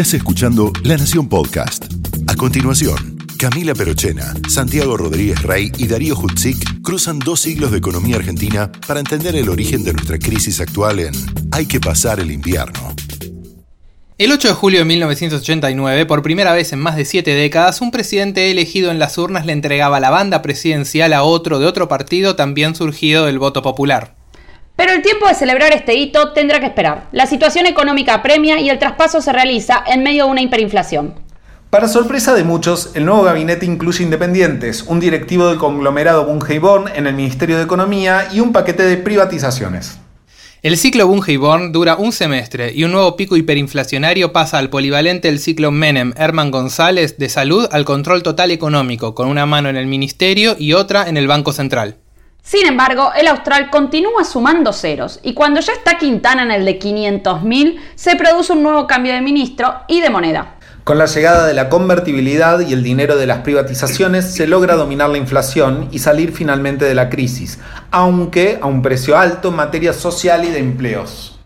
Estás escuchando La Nación Podcast. A continuación, Camila Perochena, Santiago Rodríguez Rey y Darío Hutzik cruzan dos siglos de economía argentina para entender el origen de nuestra crisis actual en Hay que pasar el invierno. El 8 de julio de 1989, por primera vez en más de siete décadas, un presidente elegido en las urnas le entregaba la banda presidencial a otro de otro partido también surgido del voto popular. Pero el tiempo de celebrar este hito tendrá que esperar. La situación económica apremia y el traspaso se realiza en medio de una hiperinflación. Para sorpresa de muchos, el nuevo gabinete incluye independientes, un directivo del conglomerado Bungeibon en el Ministerio de Economía y un paquete de privatizaciones. El ciclo Bungeborn dura un semestre y un nuevo pico hiperinflacionario pasa al polivalente del ciclo Menem Herman González de salud al control total económico, con una mano en el ministerio y otra en el Banco Central. Sin embargo, el austral continúa sumando ceros y cuando ya está Quintana en el de 500.000, se produce un nuevo cambio de ministro y de moneda. Con la llegada de la convertibilidad y el dinero de las privatizaciones se logra dominar la inflación y salir finalmente de la crisis, aunque a un precio alto en materia social y de empleos.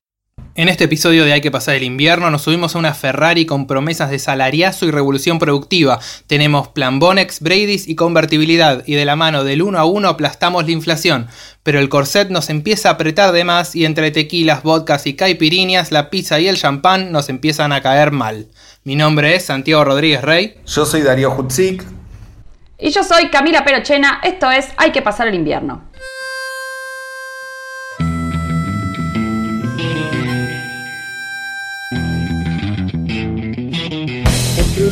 En este episodio de Hay que pasar el invierno nos subimos a una Ferrari con promesas de salariazo y revolución productiva. Tenemos plan Bonex, Brady's y convertibilidad y de la mano del uno a uno aplastamos la inflación. Pero el corset nos empieza a apretar de más y entre tequilas, vodkas y caipiriñas la pizza y el champán nos empiezan a caer mal. Mi nombre es Santiago Rodríguez Rey. Yo soy Darío Hutzik. Y yo soy Camila Perochena. Esto es Hay que pasar el invierno.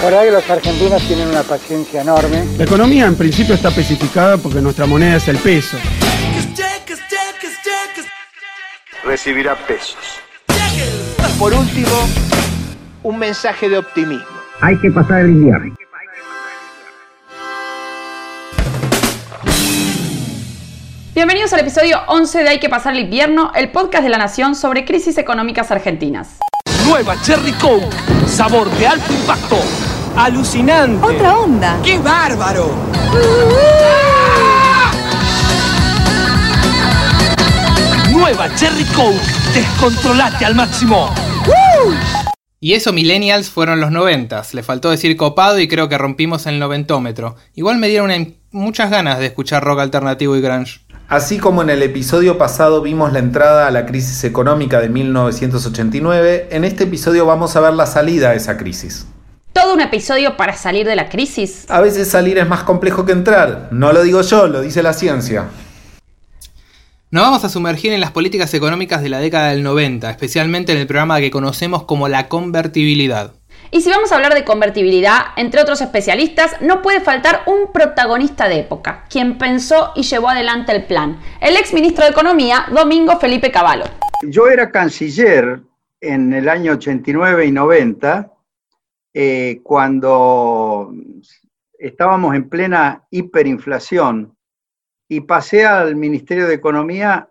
La verdad que los argentinos tienen una paciencia enorme. La economía en principio está especificada porque nuestra moneda es el peso. Recibirá pesos. Por último, un mensaje de optimismo. Hay que pasar el invierno. Bienvenidos al episodio 11 de Hay que pasar el invierno, el podcast de la Nación sobre crisis económicas argentinas. Nueva Cherry Coke, sabor de alto impacto, alucinante. Otra onda. ¡Qué bárbaro! Nueva Cherry Coke, descontrolate al máximo. Y eso millennials fueron los noventas, le faltó decir copado y creo que rompimos el noventómetro. Igual me dieron una, muchas ganas de escuchar rock alternativo y grunge. Así como en el episodio pasado vimos la entrada a la crisis económica de 1989, en este episodio vamos a ver la salida a esa crisis. ¿Todo un episodio para salir de la crisis? A veces salir es más complejo que entrar. No lo digo yo, lo dice la ciencia. Nos vamos a sumergir en las políticas económicas de la década del 90, especialmente en el programa que conocemos como la convertibilidad. Y si vamos a hablar de convertibilidad, entre otros especialistas, no puede faltar un protagonista de época, quien pensó y llevó adelante el plan, el ex ministro de Economía, Domingo Felipe Cavallo. Yo era canciller en el año 89 y 90, eh, cuando estábamos en plena hiperinflación, y pasé al Ministerio de Economía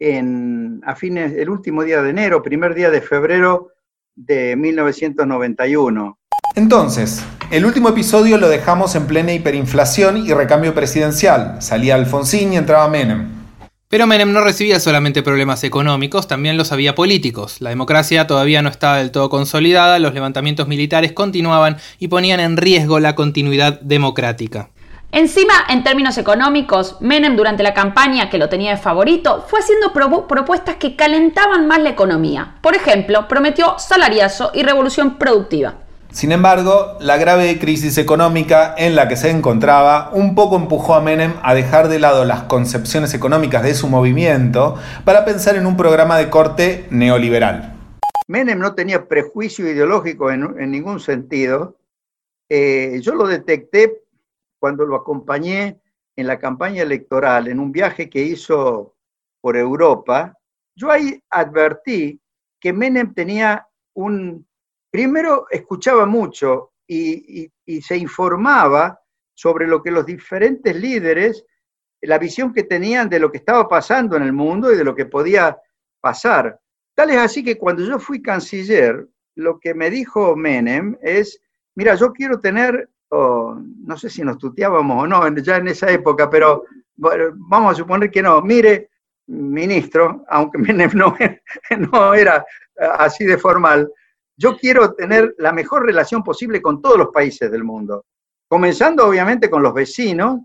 en, a fines, el último día de enero, primer día de febrero de 1991. Entonces, el último episodio lo dejamos en plena hiperinflación y recambio presidencial. Salía Alfonsín y entraba Menem. Pero Menem no recibía solamente problemas económicos, también los había políticos. La democracia todavía no estaba del todo consolidada, los levantamientos militares continuaban y ponían en riesgo la continuidad democrática. Encima, en términos económicos, Menem durante la campaña, que lo tenía de favorito, fue haciendo pro propuestas que calentaban más la economía. Por ejemplo, prometió salariazo y revolución productiva. Sin embargo, la grave crisis económica en la que se encontraba un poco empujó a Menem a dejar de lado las concepciones económicas de su movimiento para pensar en un programa de corte neoliberal. Menem no tenía prejuicio ideológico en, ningún sentido. Eh, yo lo detecté cuando lo acompañé en la campaña electoral, en un viaje que hizo por Europa. Yo ahí advertí que Menem tenía un primero escuchaba mucho y, se informaba sobre lo que los diferentes líderes, la visión que tenían de lo que estaba pasando en el mundo y de lo que podía pasar. Tal es así que cuando yo fui canciller, lo que me dijo Menem es, mira, yo quiero tener, no sé si nos tuteábamos o no, ya en esa época, pero vamos a suponer que no, mire, ministro, aunque Menem no, no era así de formal, yo quiero tener la mejor relación posible con todos los países del mundo, comenzando obviamente con los vecinos,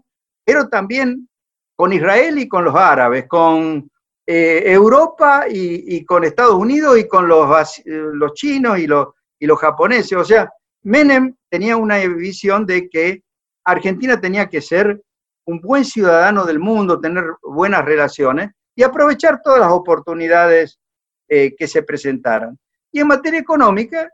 pero también con Israel y con los árabes, con eh, Europa y, con Estados Unidos y con los, los chinos y los, y los japoneses. O sea, Menem tenía una visión de que Argentina tenía que ser un buen ciudadano del mundo, tener buenas relaciones y aprovechar todas las oportunidades eh, que se presentaran. Y en materia económica,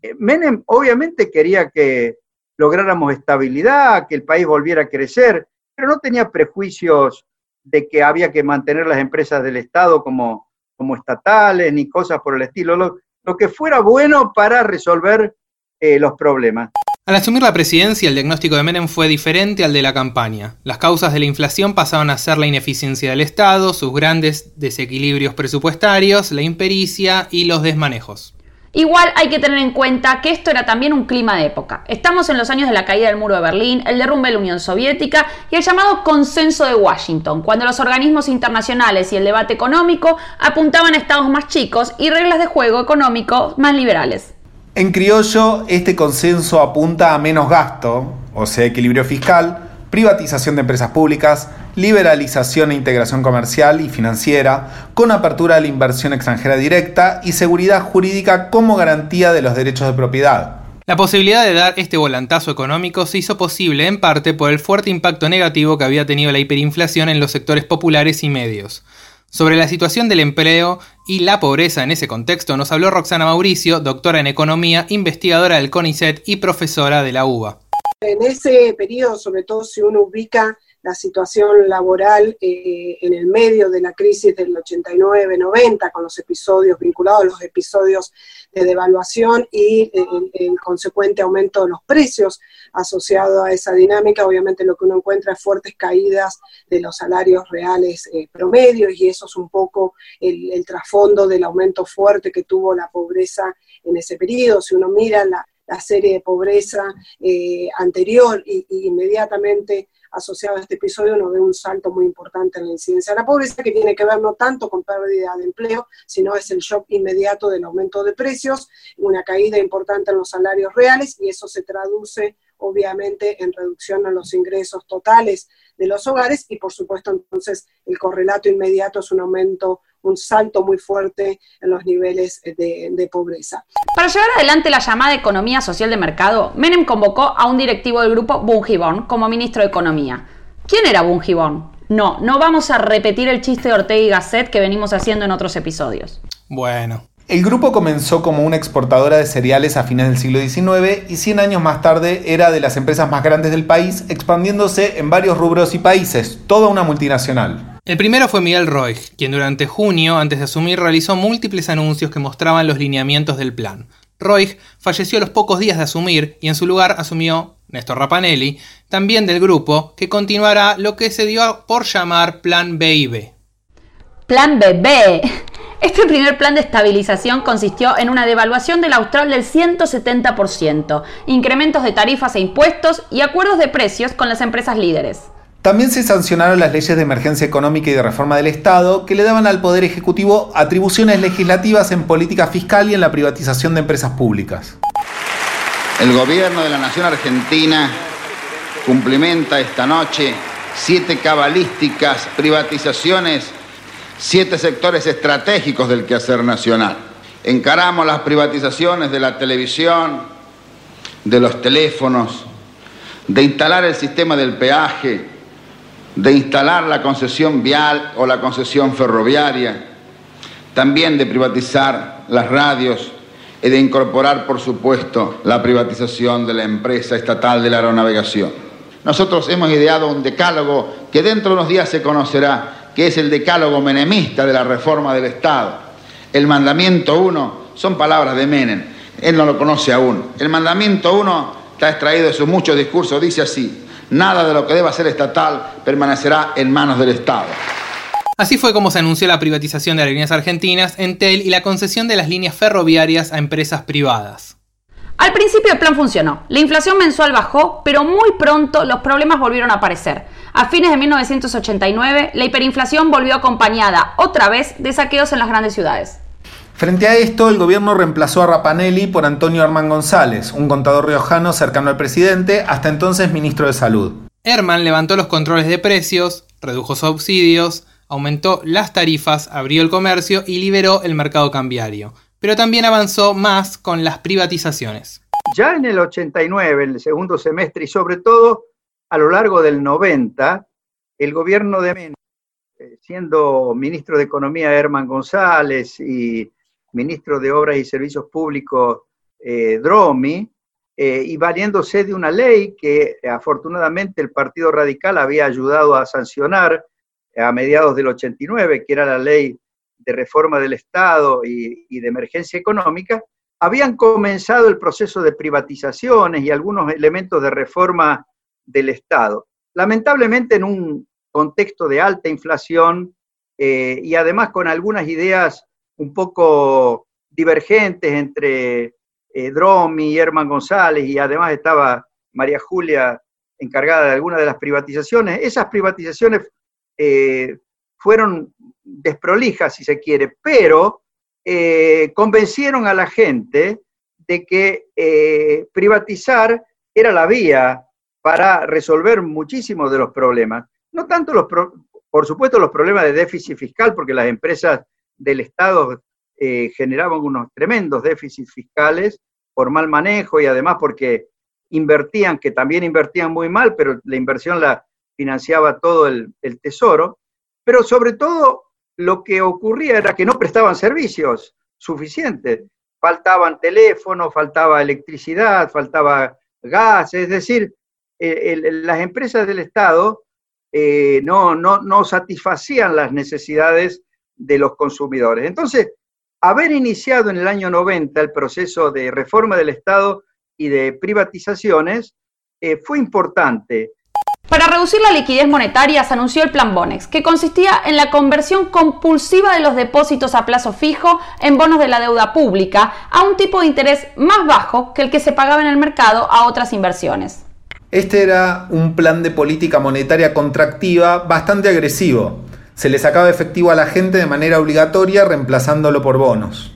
eh, Menem obviamente quería que lográramos estabilidad, que el país volviera a crecer, pero no tenía prejuicios de que había que mantener las empresas del Estado como, como estatales ni cosas por el estilo, lo, que fuera bueno para resolver eh, los problemas. Al asumir la presidencia, el diagnóstico de Menem fue diferente al de la campaña. Las causas de la inflación pasaban a ser la ineficiencia del Estado, sus grandes desequilibrios presupuestarios, la impericia y los desmanejos. Igual hay que tener en cuenta que esto era también un clima de época. Estamos en los años de la caída del muro de Berlín, el derrumbe de la Unión Soviética y el llamado consenso de Washington, cuando los organismos internacionales y el debate económico apuntaban a estados más chicos y reglas de juego económico más liberales. En criollo, este consenso apunta a menos gasto, o sea, equilibrio fiscal, privatización de empresas públicas, liberalización e integración comercial y financiera, con apertura a la inversión extranjera directa y seguridad jurídica como garantía de los derechos de propiedad. La posibilidad de dar este volantazo económico se hizo posible en parte por el fuerte impacto negativo que había tenido la hiperinflación en los sectores populares y medios. Sobre la situación del empleo y la pobreza en ese contexto nos habló Roxana Mauricio, doctora en economía, investigadora del CONICET y profesora de la UBA. En ese periodo, sobre todo si uno ubica la situación laboral eh, en el medio de la crisis del 89-90, con los episodios vinculados a los episodios de devaluación y eh, el, consecuente aumento de los precios asociado a esa dinámica, obviamente lo que uno encuentra es fuertes caídas de los salarios reales eh, promedios y eso es un poco el, trasfondo del aumento fuerte que tuvo la pobreza en ese periodo. Si uno mira la, serie de pobreza anterior y, y inmediatamente asociado a este episodio uno ve un salto muy importante en la incidencia de la pobreza, que tiene que ver no tanto con pérdida de empleo, sino es el shock inmediato del aumento de precios, una caída importante en los salarios reales y eso se traduce obviamente en reducción en los ingresos totales de los hogares y por supuesto entonces el correlato inmediato es un aumento un salto muy fuerte en los niveles de, pobreza. Para llevar adelante la llamada economía social de mercado, Menem convocó a un directivo del grupo Bungiborn como ministro de Economía. ¿Quién era Bungiborn? No, no vamos a repetir el chiste de Ortega y Gasset que venimos haciendo en otros episodios. Bueno. El grupo comenzó como una exportadora de cereales a fines del siglo XIX y 100 años más tarde era de las empresas más grandes del país, expandiéndose en varios rubros y países, toda una multinacional. El primero fue Miguel Roig, quien durante junio, antes de asumir, realizó múltiples anuncios que mostraban los lineamientos del plan. Roig falleció a los pocos días de asumir y en su lugar asumió Néstor Rapanelli, también del grupo, que continuará lo que se dio por llamar Plan B Plan BB. Este primer plan de estabilización consistió en una devaluación del austral del 170%, incrementos de tarifas e impuestos y acuerdos de precios con las empresas líderes. También se sancionaron las leyes de emergencia económica y de reforma del Estado que le daban al Poder Ejecutivo atribuciones legislativas en política fiscal y en la privatización de empresas públicas. El gobierno de la Nación Argentina cumplimenta esta noche siete cabalísticas privatizaciones, siete sectores estratégicos del quehacer nacional. Encaramos las privatizaciones de la televisión, de los teléfonos, de instalar el sistema del peaje, de instalar la concesión vial o la concesión ferroviaria, también de privatizar las radios y de incorporar, por supuesto, la privatización de la empresa estatal de la aeronavegación. Nosotros hemos ideado un decálogo que dentro de unos días se conocerá, que es el decálogo menemista de la reforma del Estado. El mandamiento 1 son palabras de Menem, él no lo conoce aún. El mandamiento 1 está extraído de sus muchos discursos, dice así, nada de lo que deba ser estatal permanecerá en manos del Estado. Así fue como se anunció la privatización de Aerolíneas Argentinas, Entel y la concesión de las líneas ferroviarias a empresas privadas. Al principio el plan funcionó. La inflación mensual bajó, pero muy pronto los problemas volvieron a aparecer. A fines de 1989, la hiperinflación volvió acompañada otra vez de saqueos en las grandes ciudades. Frente a esto, el gobierno reemplazó a Rapanelli por Antonio Herman González, un contador riojano cercano al presidente, hasta entonces ministro de Salud. Herman levantó los controles de precios, redujo subsidios, aumentó las tarifas, abrió el comercio y liberó el mercado cambiario. Pero también avanzó más con las privatizaciones. Ya en el 89, en el segundo semestre y sobre todo a lo largo del 90, el gobierno de Menem, eh, siendo ministro de Economía Herman González y ministro de Obras y Servicios Públicos eh, Dromi, eh, y valiéndose de una ley que afortunadamente el Partido Radical había ayudado a sancionar a mediados del 89, que era la ley de reforma del Estado y, de emergencia económica, habían comenzado el proceso de privatizaciones y algunos elementos de reforma del Estado. Lamentablemente en un contexto de alta inflación eh, y además con algunas ideas un poco divergentes entre eh, Dromi y Herman González y además estaba María Julia encargada de algunas de las privatizaciones. Esas privatizaciones eh, fueron desprolijas, si se quiere, pero eh, convencieron a la gente de que privatizar era la vía para resolver muchísimos de los problemas. No tanto los, por supuesto, los problemas de déficit fiscal, porque las empresas del Estado generaban unos tremendos déficits fiscales por mal manejo y además porque invertían, que también invertían muy mal, pero la inversión la, financiaba todo el, tesoro, pero sobre todo lo que ocurría era que no prestaban servicios suficientes. Faltaban teléfonos, faltaba electricidad, faltaba gas, es decir, las empresas del Estado eh, no, no, no satisfacían las necesidades de los consumidores. Entonces, haber iniciado en el año 90 el proceso de reforma del Estado y de privatizaciones eh, fue importante. Para reducir la liquidez monetaria se anunció el Plan Bonex, que consistía en la conversión compulsiva de los depósitos a plazo fijo en bonos de la deuda pública a un tipo de interés más bajo que el que se pagaba en el mercado a otras inversiones. Este era un plan de política monetaria contractiva bastante agresivo. Se le sacaba efectivo a la gente de manera obligatoria reemplazándolo por bonos.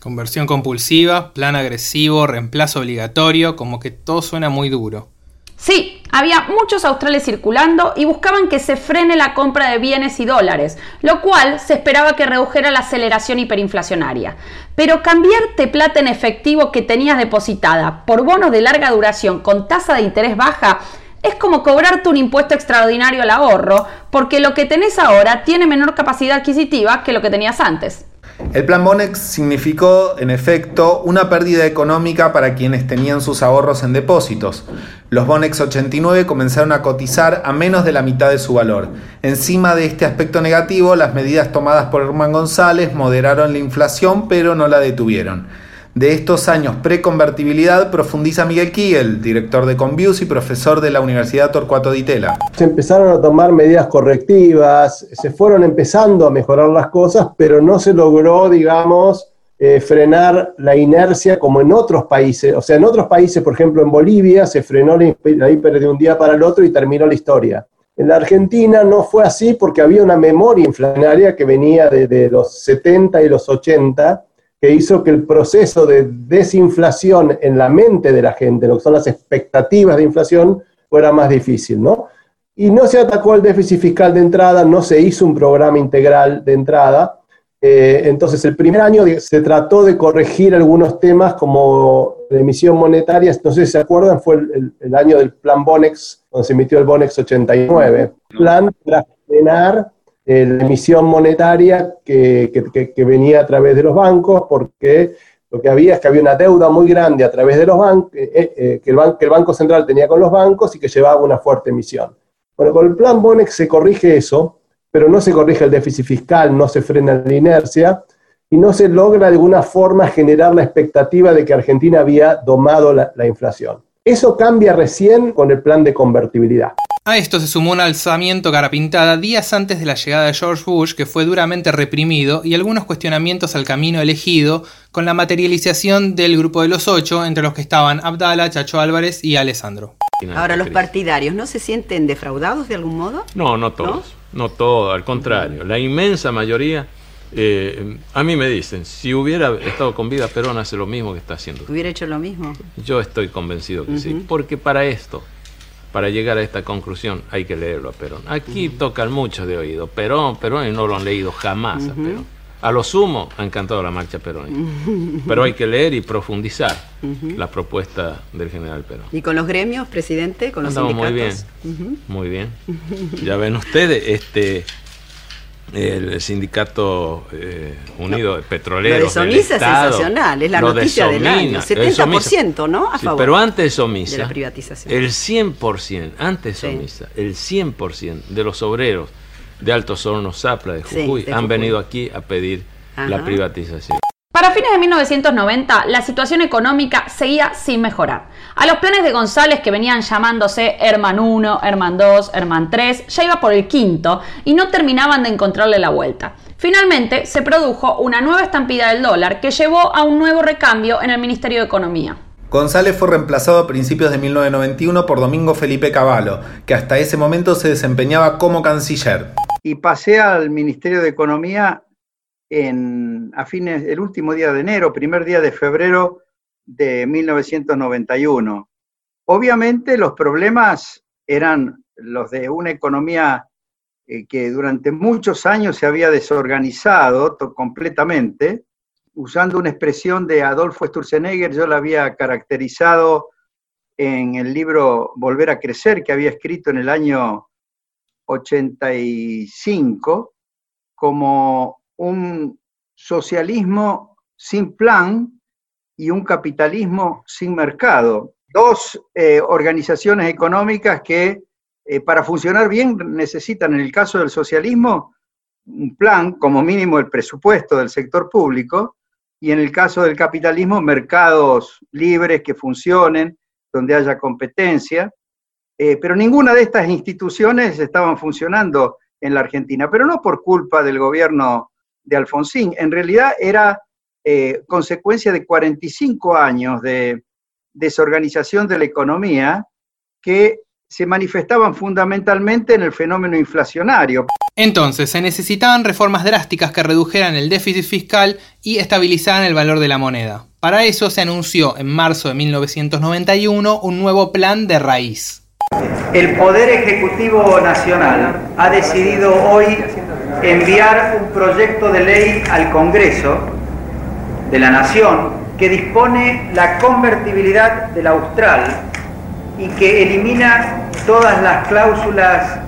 Conversión compulsiva, plan agresivo, reemplazo obligatorio, como que todo suena muy duro. Sí, había muchos australes circulando y buscaban que se frene la compra de bienes y dólares, lo cual se esperaba que redujera la aceleración hiperinflacionaria. Pero cambiarte plata en efectivo que tenías depositada por bonos de larga duración con tasa de interés baja es como cobrarte un impuesto extraordinario al ahorro, porque lo que tenés ahora tiene menor capacidad adquisitiva que lo que tenías antes. El plan Bonex significó, en efecto, una pérdida económica para quienes tenían sus ahorros en depósitos. Los Bonex 89 comenzaron a cotizar a menos de la mitad de su valor. Encima de este aspecto negativo, las medidas tomadas por Herman González moderaron la inflación, pero no la detuvieron. De estos años preconvertibilidad profundiza Miguel Kiel, director de Convius y profesor de la Universidad Torcuato Di Tella. Se empezaron a tomar medidas correctivas, se fueron empezando a mejorar las cosas, pero no se logró, digamos, eh, frenar la inercia como en otros países. O sea, en otros países, por ejemplo en Bolivia, se frenó la hiper de un día para el otro y terminó la historia. En la Argentina no fue así porque había una memoria inflacionaria que venía desde los 70 y los 80 que hizo que el proceso de desinflación en la mente de la gente, lo que son las expectativas de inflación, fuera más difícil, ¿no? Y no se atacó el déficit fiscal de entrada, no se hizo un programa integral de entrada. Eh, entonces, el primer año se trató de corregir algunos temas como la emisión monetaria, no sé si se acuerdan, fue el, año del plan Bonex, donde se emitió el Bonex 89. Plan para frenar eh, la emisión monetaria que, venía a través de los bancos, porque lo que había es que había una deuda muy grande a través de los bancos, eh, que, el que el Banco Central tenía con los bancos y que llevaba una fuerte emisión. Bueno, con el plan Bonex se corrige eso, pero no se corrige el déficit fiscal, no se frena la inercia y no se logra de alguna forma generar la expectativa de que Argentina había domado la, inflación. Eso cambia recién con el plan de convertibilidad. A esto se sumó un alzamiento cara pintada días antes de la llegada de George Bush, que fue duramente reprimido, y algunos cuestionamientos al camino elegido, con la materialización del grupo de los ocho, entre los que estaban Abdala, Chacho Álvarez y Alessandro. Ahora, ¿los partidarios no se sienten defraudados de algún modo? No, no todos. No, todos, al contrario. La inmensa mayoría. Eh, a mí me dicen, si hubiera estado con vida, Perón hace lo mismo que está haciendo. ¿Hubiera hecho lo mismo? Yo estoy convencido que sí. Porque para esto, para llegar a esta conclusión, hay que leerlo a Perón. Aquí tocan mucho de oído. Perón, Perón, y no lo han leído jamás a Perón. A lo sumo ha encantado la marcha peronista. Pero hay que leer y profundizar la propuesta del general Perón. ¿Y con los gremios, presidente? ¿Con los sindicatos? Muy bien, muy bien. Ya ven ustedes, este el sindicato eh, unido de petroleros. Lo de Somisa es sensacional, es la noticia del año. 70%, ¿no? A favor pero antes de Somisa, de la privatización. el 100%, antes de Somisa, el 100% de los obreros de Altos Hornos Zapla de Jujuy han venido aquí a pedir la privatización. Para fines de 1990, la situación económica seguía sin mejorar. A los planes de González, que venían llamándose Herman 1, Herman 2, Herman 3, ya iba por el quinto y no terminaban de encontrarle la vuelta. Finalmente, se produjo una nueva estampida del dólar que llevó a un nuevo recambio en el Ministerio de Economía. González fue reemplazado a principios de 1991 por Domingo Felipe Cavallo, que hasta ese momento se desempeñaba como canciller y pasé al Ministerio de Economía a fines, el último día de enero, primer día de febrero de 1991. Obviamente los problemas eran los de una economía eh, que durante muchos años se había desorganizado completamente. Usando una expresión de Adolfo Sturzenegger, yo la había caracterizado en el libro Volver a Crecer, que había escrito en el año 85 como un socialismo sin plan y un capitalismo sin mercado. Dos eh, organizaciones económicas que eh, para funcionar bien necesitan, en el caso del socialismo, un plan, como mínimo el presupuesto del sector público, y en el caso del capitalismo, mercados libres que funcionen, donde haya competencia, eh, pero ninguna de estas instituciones estaban funcionando en la Argentina, pero no por culpa del gobierno de Alfonsín, en realidad era eh, consecuencia de 45 años de desorganización de la economía que se manifestaban fundamentalmente en el fenómeno inflacionario. Entonces, se necesitaban reformas drásticas que redujeran el déficit fiscal y estabilizaran el valor de la moneda. Para eso se anunció en marzo de 1991 un nuevo plan de raíz. El Poder Ejecutivo Nacional ha decidido hoy enviar un proyecto de ley al Congreso de la Nación que dispone la convertibilidad del austral y que elimina todas las cláusulas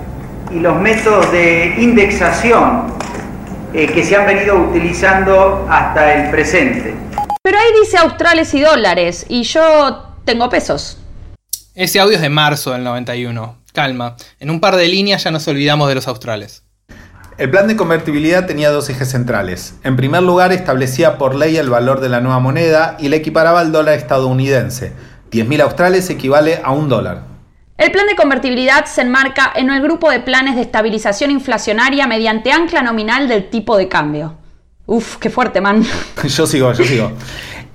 y los métodos de indexación eh, que se han venido utilizando hasta el presente. Pero ahí dice australes y dólares y yo tengo pesos. Ese audio es de marzo del 91. Calma, en un par de líneas ya nos olvidamos de los australes. El plan de convertibilidad tenía dos ejes centrales. En primer lugar, establecía por ley el valor de la nueva moneda y le equiparaba al dólar estadounidense. 10.000 australes equivale a un dólar. El plan de convertibilidad se enmarca en el grupo de planes de estabilización inflacionaria mediante ancla nominal del tipo de cambio. Uf, qué fuerte, man. yo sigo, yo sigo.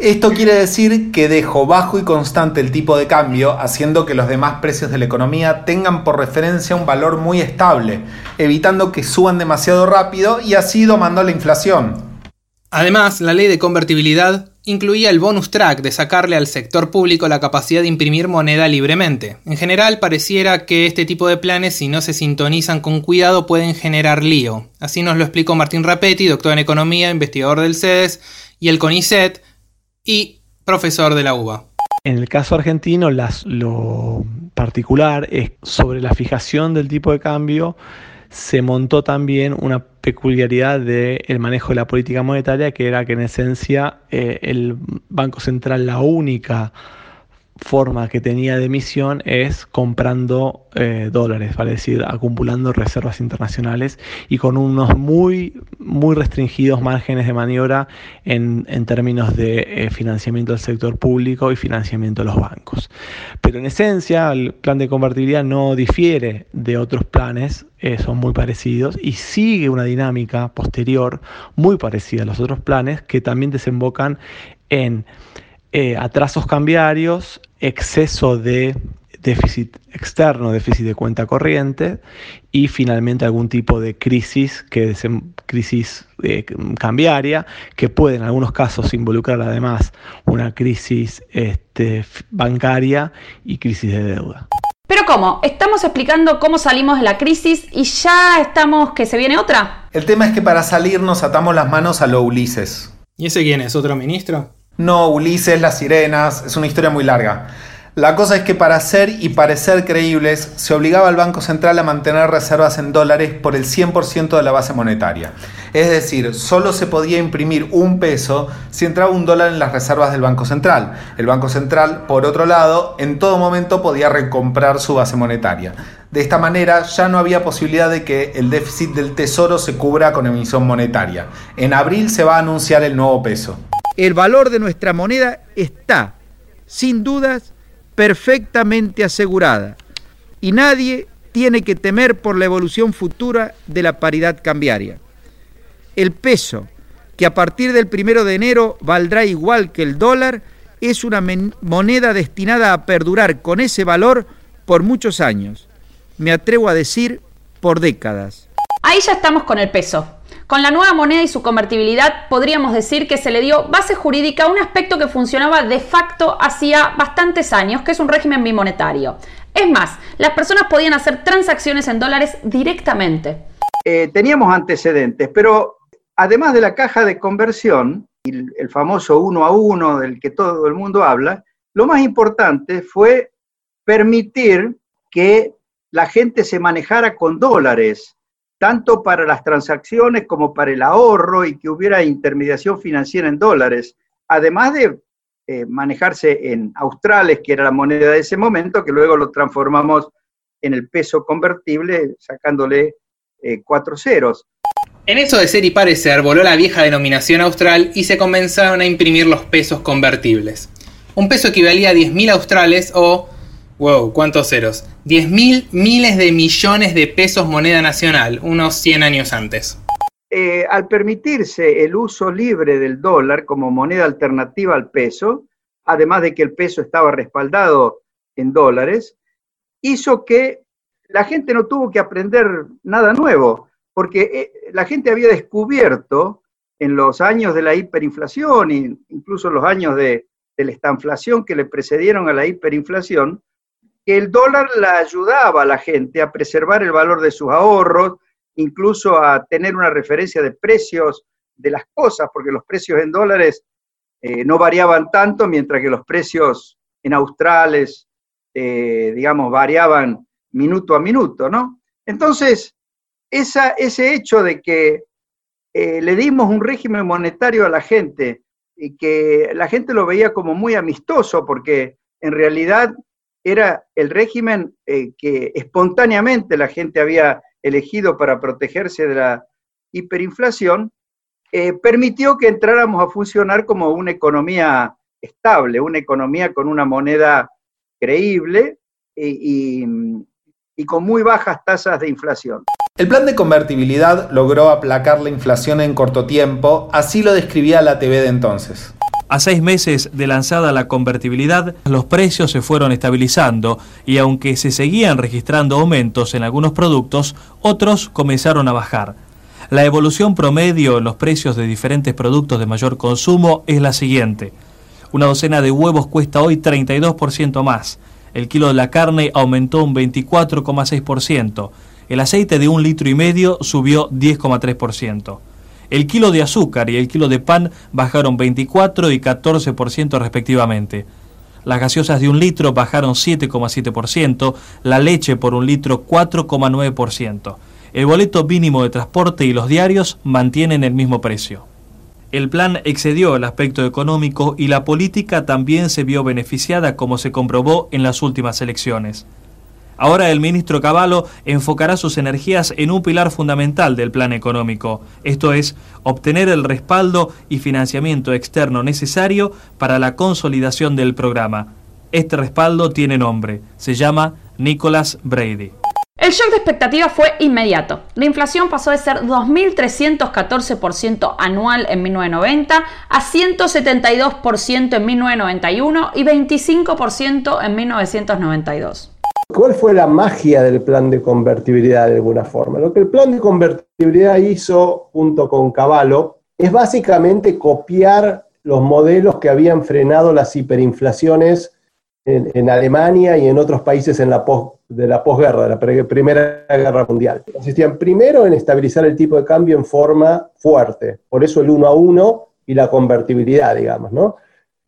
Esto quiere decir que dejo bajo y constante el tipo de cambio, haciendo que los demás precios de la economía tengan por referencia un valor muy estable, evitando que suban demasiado rápido y así domando la inflación. Además, la ley de convertibilidad incluía el bonus track de sacarle al sector público la capacidad de imprimir moneda libremente. En general, pareciera que este tipo de planes, si no se sintonizan con cuidado, pueden generar lío. Así nos lo explicó Martín Rapetti, doctor en economía, investigador del CEDES, y el CONICET, y profesor de la UBA. En el caso argentino, lo particular es sobre la fijación del tipo de cambio se montó también una peculiaridad del manejo de la política monetaria, que era que en esencia eh, el Banco Central la única forma que tenía de emisión es comprando eh, dólares, vale decir, acumulando reservas internacionales y con unos muy, muy restringidos márgenes de maniobra en, términos de eh, financiamiento del sector público y financiamiento de los bancos. Pero en esencia, el plan de convertibilidad no difiere de otros planes, eh, son muy parecidos y sigue una dinámica posterior muy parecida a los otros planes que también desembocan en atrasos cambiarios, exceso de déficit externo, déficit de cuenta corriente y finalmente algún tipo de crisis, que crisis eh, cambiaria, que puede en algunos casos involucrar además una crisis este, bancaria y crisis de deuda. Pero ¿cómo? Estamos explicando cómo salimos de la crisis y ya estamos que se viene otra. El tema es que para salir nos atamos las manos a lo Ulises. ¿Y ese quién es? ¿Otro ministro? No, Ulises, las sirenas, es una historia muy larga. La cosa es que para ser y parecer creíbles, se obligaba al Banco Central a mantener reservas en dólares por el 100% de la base monetaria. Es decir, solo se podía imprimir un peso si entraba un dólar en las reservas del Banco Central. El Banco Central, por otro lado, en todo momento podía recomprar su base monetaria. De esta manera ya no había posibilidad de que el déficit del Tesoro se cubra con emisión monetaria. En abril se va a anunciar el nuevo peso el valor de nuestra moneda está, sin dudas, perfectamente asegurada y nadie tiene que temer por la evolución futura de la paridad cambiaria. El peso, que a partir del primero de enero valdrá igual que el dólar, es una moneda destinada a perdurar con ese valor por muchos años. Me atrevo a decir por décadas. Ahí ya estamos con el peso. Con la nueva moneda y su convertibilidad podríamos decir que se le dio base jurídica a un aspecto que funcionaba de facto hacía bastantes años, que es un régimen bimonetario. Es más, las personas podían hacer transacciones en dólares directamente. Eh, teníamos antecedentes, pero además de la caja de conversión y el famoso uno a uno del que todo el mundo habla, lo más importante fue permitir que la gente se manejara con dólares tanto para las transacciones como para el ahorro y que hubiera intermediación financiera en dólares, además de eh, manejarse en australes, que era la moneda de ese momento, que luego lo transformamos en el peso convertible, sacándole eh, cuatro ceros. En eso de ser y parecer, voló la vieja denominación austral y se comenzaron a imprimir los pesos convertibles. Un peso equivalía a 10.000 australes o Wow, ¿cuántos ceros? 10.000 miles de millones de pesos moneda nacional, unos 100 años antes. Eh, al permitirse el uso libre del dólar como moneda alternativa al peso, además de que el peso estaba respaldado en dólares, hizo que la gente no tuvo que aprender nada nuevo, porque eh, la gente había descubierto en los años de la hiperinflación incluso los años de, de la estanflación que le precedieron a la hiperinflación, que el dólar la ayudaba a la gente a preservar el valor de sus ahorros, incluso a tener una referencia de precios de las cosas, porque los precios en dólares eh, no variaban tanto, mientras que los precios en australes, eh, digamos, variaban minuto a minuto, ¿no? Entonces, ese hecho de que eh, le dimos un régimen monetario a la gente y que la gente lo veía como muy amistoso, porque en realidad era el régimen eh, que espontáneamente la gente había elegido para protegerse de la hiperinflación, eh, permitió que entráramos a funcionar como una economía estable, una economía con una moneda creíble y, y con muy bajas tasas de inflación. El plan de convertibilidad logró aplacar la inflación en corto tiempo, así lo describía la TV de entonces. A seis meses de lanzada la convertibilidad, los precios se fueron estabilizando y aunque se seguían registrando aumentos en algunos productos, otros comenzaron a bajar. La evolución promedio en los precios de diferentes productos de mayor consumo es la siguiente. Una docena de huevos cuesta hoy 32% más. El kilo de la carne aumentó un 24,6%. El aceite de un litro y medio subió 10,3%. El kilo de azúcar y el kilo de pan bajaron 24 y 14% respectivamente. Las gaseosas de un litro bajaron 7,7%, la leche por un litro 4,9%. El boleto mínimo de transporte y los diarios mantienen el mismo precio. El plan excedió el aspecto económico y la política también se vio beneficiada como se comprobó en las últimas elecciones. Ahora el ministro Cavallo enfocará sus energías en un pilar fundamental del plan económico, esto es, obtener el respaldo y financiamiento externo necesario para la consolidación del programa. Este respaldo tiene nombre, se llama Nicholas Brady. El shock de expectativa fue inmediato. La inflación pasó de ser 2.314% anual en 1990 a 172% en 1991 y 25% en 1992. ¿Cuál fue la magia del plan de convertibilidad de alguna forma? Lo que el plan de convertibilidad hizo junto con Cavallo es básicamente copiar los modelos que habían frenado las hiperinflaciones en, Alemania y en otros países en la de la posguerra, de la Primera Guerra Mundial. Consistían primero en estabilizar el tipo de cambio en forma fuerte, por eso el uno a uno y la convertibilidad, digamos, ¿no?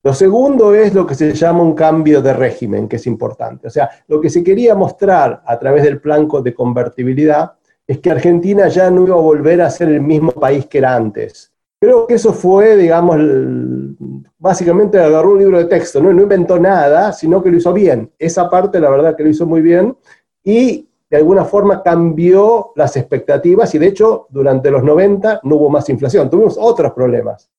Lo segundo es lo que se llama un cambio de régimen, que es importante. O sea, lo que se quería mostrar a través del plan de convertibilidad es que Argentina ya no iba a volver a ser el mismo país que era antes. Creo que eso fue, digamos, básicamente agarró un libro de texto, ¿no? no inventó nada, sino que lo hizo bien. Esa parte, la verdad, que lo hizo muy bien y de alguna forma cambió las expectativas y de hecho durante los 90 no hubo más inflación, tuvimos otros problemas.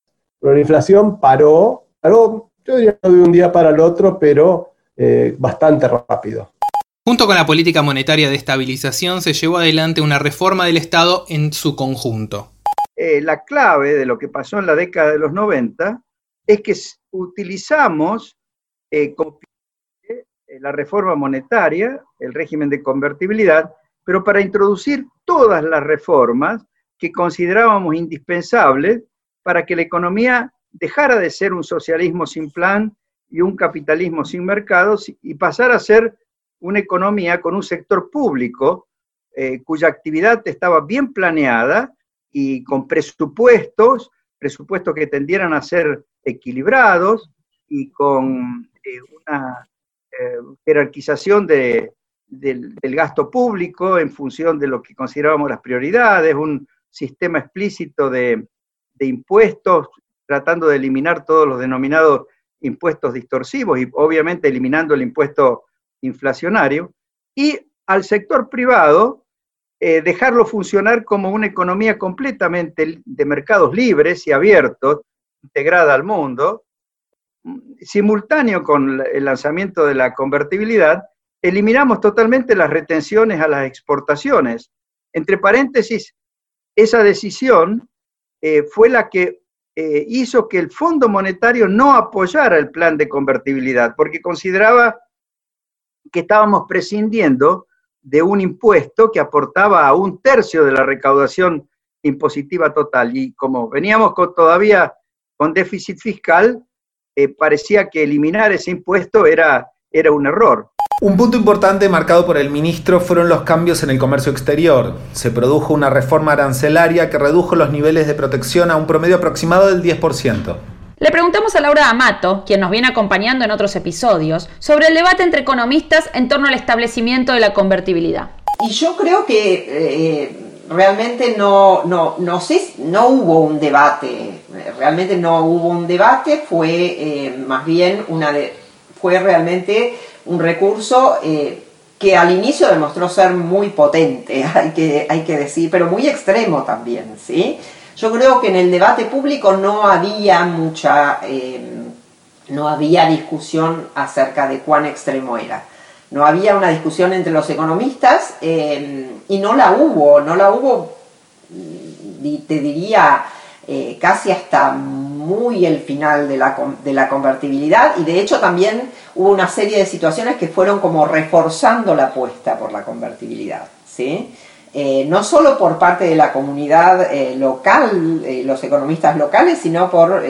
Pero la inflación paró, paró, yo diría de un día para el otro, pero eh, bastante rápido. Junto con la política monetaria de estabilización se llevó adelante una reforma del Estado en su conjunto. Eh, la clave de lo que pasó en la década de los 90 es que utilizamos eh, la reforma monetaria, el régimen de convertibilidad, pero para introducir todas las reformas que considerábamos indispensables para que la economía dejara de ser un socialismo sin plan y un capitalismo sin mercados y pasara a ser una economía con un sector público cuya actividad estaba bien planeada y con presupuestos, presupuestos que tendieran a ser equilibrados y con eh, una eh, jerarquización del, gasto público en función de lo que considerábamos las prioridades, un sistema explícito de impuestos, tratando de eliminar todos los denominados impuestos distorsivos y obviamente eliminando el impuesto inflacionario, y al sector privado eh, dejarlo funcionar como una economía completamente de mercados libres y abiertos, integrada al mundo, simultáneo con el lanzamiento de la convertibilidad, eliminamos totalmente las retenciones a las exportaciones. Entre paréntesis, esa decisión eh, fue la que eh, hizo que el Fondo Monetario no apoyara el plan de convertibilidad, porque consideraba que estábamos prescindiendo de un impuesto que aportaba a un tercio de la recaudación impositiva total. Y como veníamos todavía con déficit fiscal, eh, parecía que eliminar ese impuesto era, era un error. Un punto importante marcado por el ministro fueron los cambios en el comercio exterior. Se produjo una reforma arancelaria que redujo los niveles de protección a un promedio aproximado del 10%. Le preguntamos a Laura Amato, quien nos viene acompañando en otros episodios, sobre el debate entre economistas en torno al establecimiento de la convertibilidad. Y yo creo que eh, realmente no, no, no, sé, no hubo un debate, realmente no hubo un debate, fue eh, más bien una de, fue realmente un recurso eh, que al inicio demostró ser muy potente, hay que, hay que decir, pero muy extremo también, ¿sí? Yo creo que en el debate público no había mucha, eh, no había discusión acerca de cuán extremo era. No había una discusión entre los economistas eh, y no la hubo, no la hubo, te diría, casi hasta muy el final de la, de la convertibilidad y de hecho también hubo una serie de situaciones que fueron como reforzando la apuesta por la convertibilidad. ¿sí? Eh, no solo por parte de la comunidad eh, local, eh, los economistas locales, sino por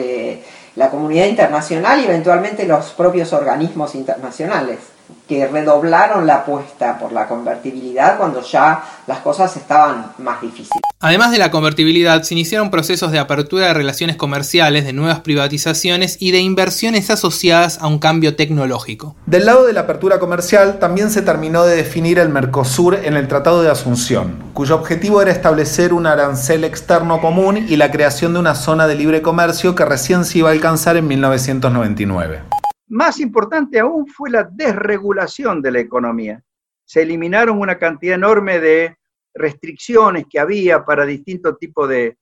la comunidad internacional y eventualmente los propios organismos internacionales. Que redoblaron la apuesta por la convertibilidad cuando ya las cosas estaban más difíciles. Además de la convertibilidad, se iniciaron procesos de apertura de relaciones comerciales, de nuevas privatizaciones y de inversiones asociadas a un cambio tecnológico. Del lado de la apertura comercial, también se terminó de definir el Mercosur en el Tratado de Asunción, cuyo objetivo era establecer un arancel externo común y la creación de una zona de libre comercio que recién se iba a alcanzar en 1999. Más importante aún fue la desregulación de la economía. Se eliminaron una cantidad enorme de restricciones que había para distintos tipos de,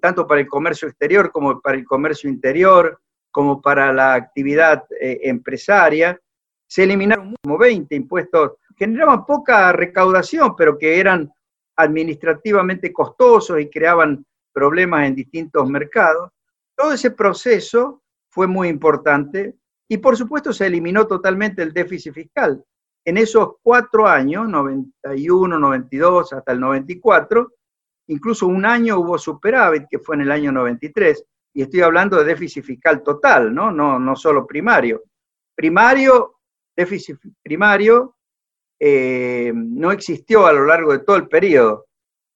tanto para el comercio exterior como para el comercio interior, como para la actividad eh, empresaria. Se eliminaron como 20 impuestos, generaban poca recaudación, pero que eran administrativamente costosos y creaban problemas en distintos mercados. Todo ese proceso fue muy importante y por supuesto se eliminó totalmente el déficit fiscal en esos cuatro años, 91, 92 hasta el 94, incluso un año hubo superávit, que fue en el año 93, y estoy hablando de déficit fiscal total, ¿no? No, no solo primario. Primario, déficit primario eh, no existió a lo largo de todo el periodo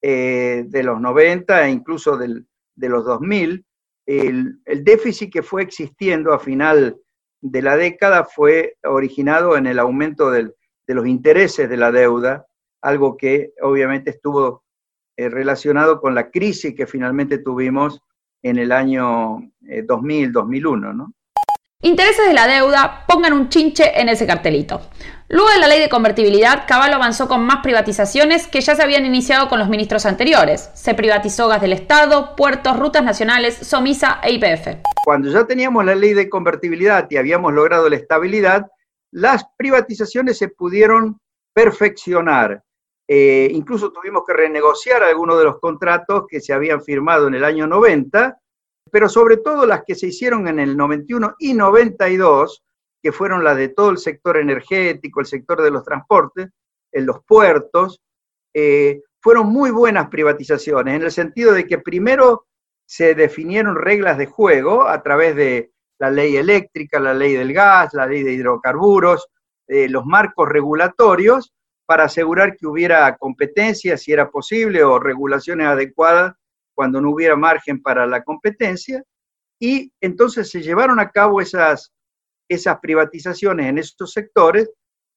eh, de los 90 e incluso del, de los 2000. El, el déficit que fue existiendo a final de la década fue originado en el aumento del, de los intereses de la deuda, algo que obviamente estuvo eh, relacionado con la crisis que finalmente tuvimos en el año 2000, eh, 2001, ¿no? Intereses de la deuda, pongan un chinche en ese cartelito. Luego de la ley de convertibilidad, Caballo avanzó con más privatizaciones que ya se habían iniciado con los ministros anteriores. Se privatizó gas del Estado, puertos, rutas nacionales, Somisa e IPF. Cuando ya teníamos la ley de convertibilidad y habíamos logrado la estabilidad, las privatizaciones se pudieron perfeccionar. Eh, incluso tuvimos que renegociar algunos de los contratos que se habían firmado en el año 90, pero sobre todo las que se hicieron en el 91 y 92, que fueron las de todo el sector energético, el sector de los transportes, en los puertos, eh, fueron muy buenas privatizaciones, en el sentido de que primero se definieron reglas de juego a través de la ley eléctrica, la ley del gas, la ley de hidrocarburos, eh, los marcos regulatorios para asegurar que hubiera competencia, si era posible, o regulaciones adecuadas cuando no hubiera margen para la competencia. Y entonces se llevaron a cabo esas, esas privatizaciones en estos sectores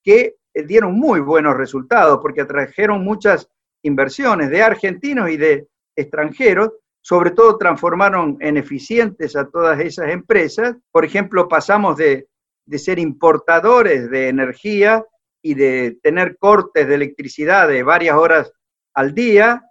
que eh, dieron muy buenos resultados porque atrajeron muchas inversiones de argentinos y de extranjeros sobre todo transformaron en eficientes a todas esas empresas. Por ejemplo, pasamos de, ser importadores de energía y de tener cortes de electricidad de varias horas al día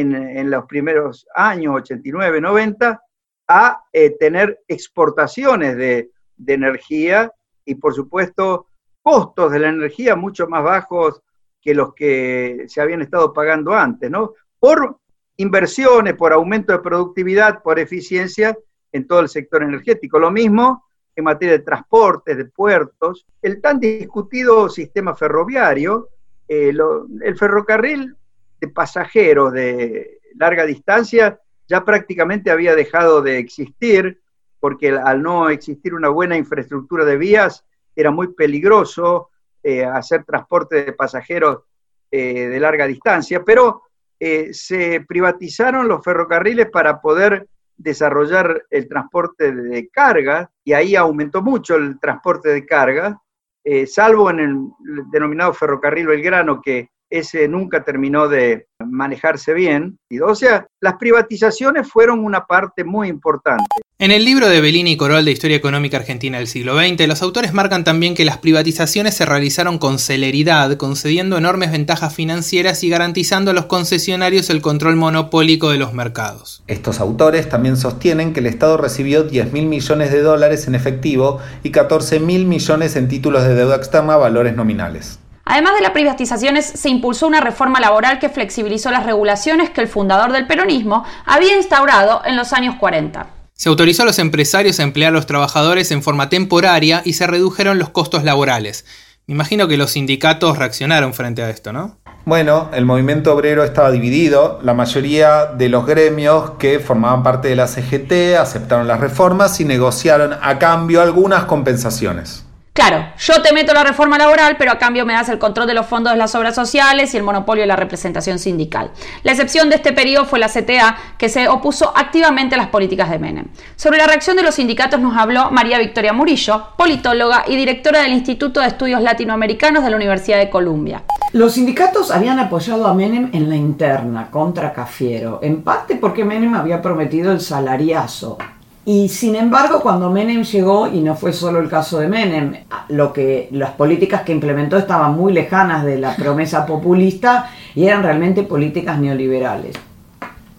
en, los primeros años, 89, 90, a eh, tener exportaciones de, energía y, por supuesto, costos de la energía mucho más bajos que los que se habían estado pagando antes, ¿no? Por inversiones, por aumento de productividad, por eficiencia en todo el sector energético. Lo mismo en materia de transportes, de puertos, el tan discutido sistema ferroviario, eh, el ferrocarril de pasajeros de larga distancia ya prácticamente había dejado de existir porque al no existir una buena infraestructura de vías era muy peligroso eh, hacer transporte de pasajeros eh, de larga distancia, pero eh, se privatizaron los ferrocarriles para poder desarrollar el transporte de carga y ahí aumentó mucho el transporte de carga, eh, salvo en el denominado ferrocarril Belgrano que ese nunca terminó de manejarse bien. O sea, las privatizaciones fueron una parte muy importante. En el libro de Bellini y Corol de Historia Económica Argentina del siglo XX, los autores marcan también que las privatizaciones se realizaron con celeridad, concediendo enormes ventajas financieras y garantizando a los concesionarios el control monopólico de los mercados. Estos autores también sostienen que el Estado recibió 10 mil millones de dólares en efectivo y 14 mil millones en títulos de deuda externa a valores nominales. Además de las privatizaciones, se impulsó una reforma laboral que flexibilizó las regulaciones que el fundador del peronismo había instaurado en los años 40. Se autorizó a los empresarios a emplear a los trabajadores en forma temporaria y se redujeron los costos laborales. Me imagino que los sindicatos reaccionaron frente a esto, ¿no? Bueno, el movimiento obrero estaba dividido. La mayoría de los gremios que formaban parte de la CGT aceptaron las reformas y negociaron a cambio algunas compensaciones. Claro, yo te meto la reforma laboral, pero a cambio me das el control de los fondos de las obras sociales y el monopolio de la representación sindical. La excepción de este periodo fue la CTA, que se opuso activamente a las políticas de Menem. Sobre la reacción de los sindicatos nos habló María Victoria Murillo, politóloga y directora del Instituto de Estudios Latinoamericanos de la Universidad de Columbia. Los sindicatos habían apoyado a Menem en la interna contra Cafiero, en parte porque Menem había prometido el salariazo y sin embargo, cuando Menem llegó, y no fue solo el caso de Menem, lo que, las políticas que implementó estaban muy lejanas de la promesa populista y eran realmente políticas neoliberales.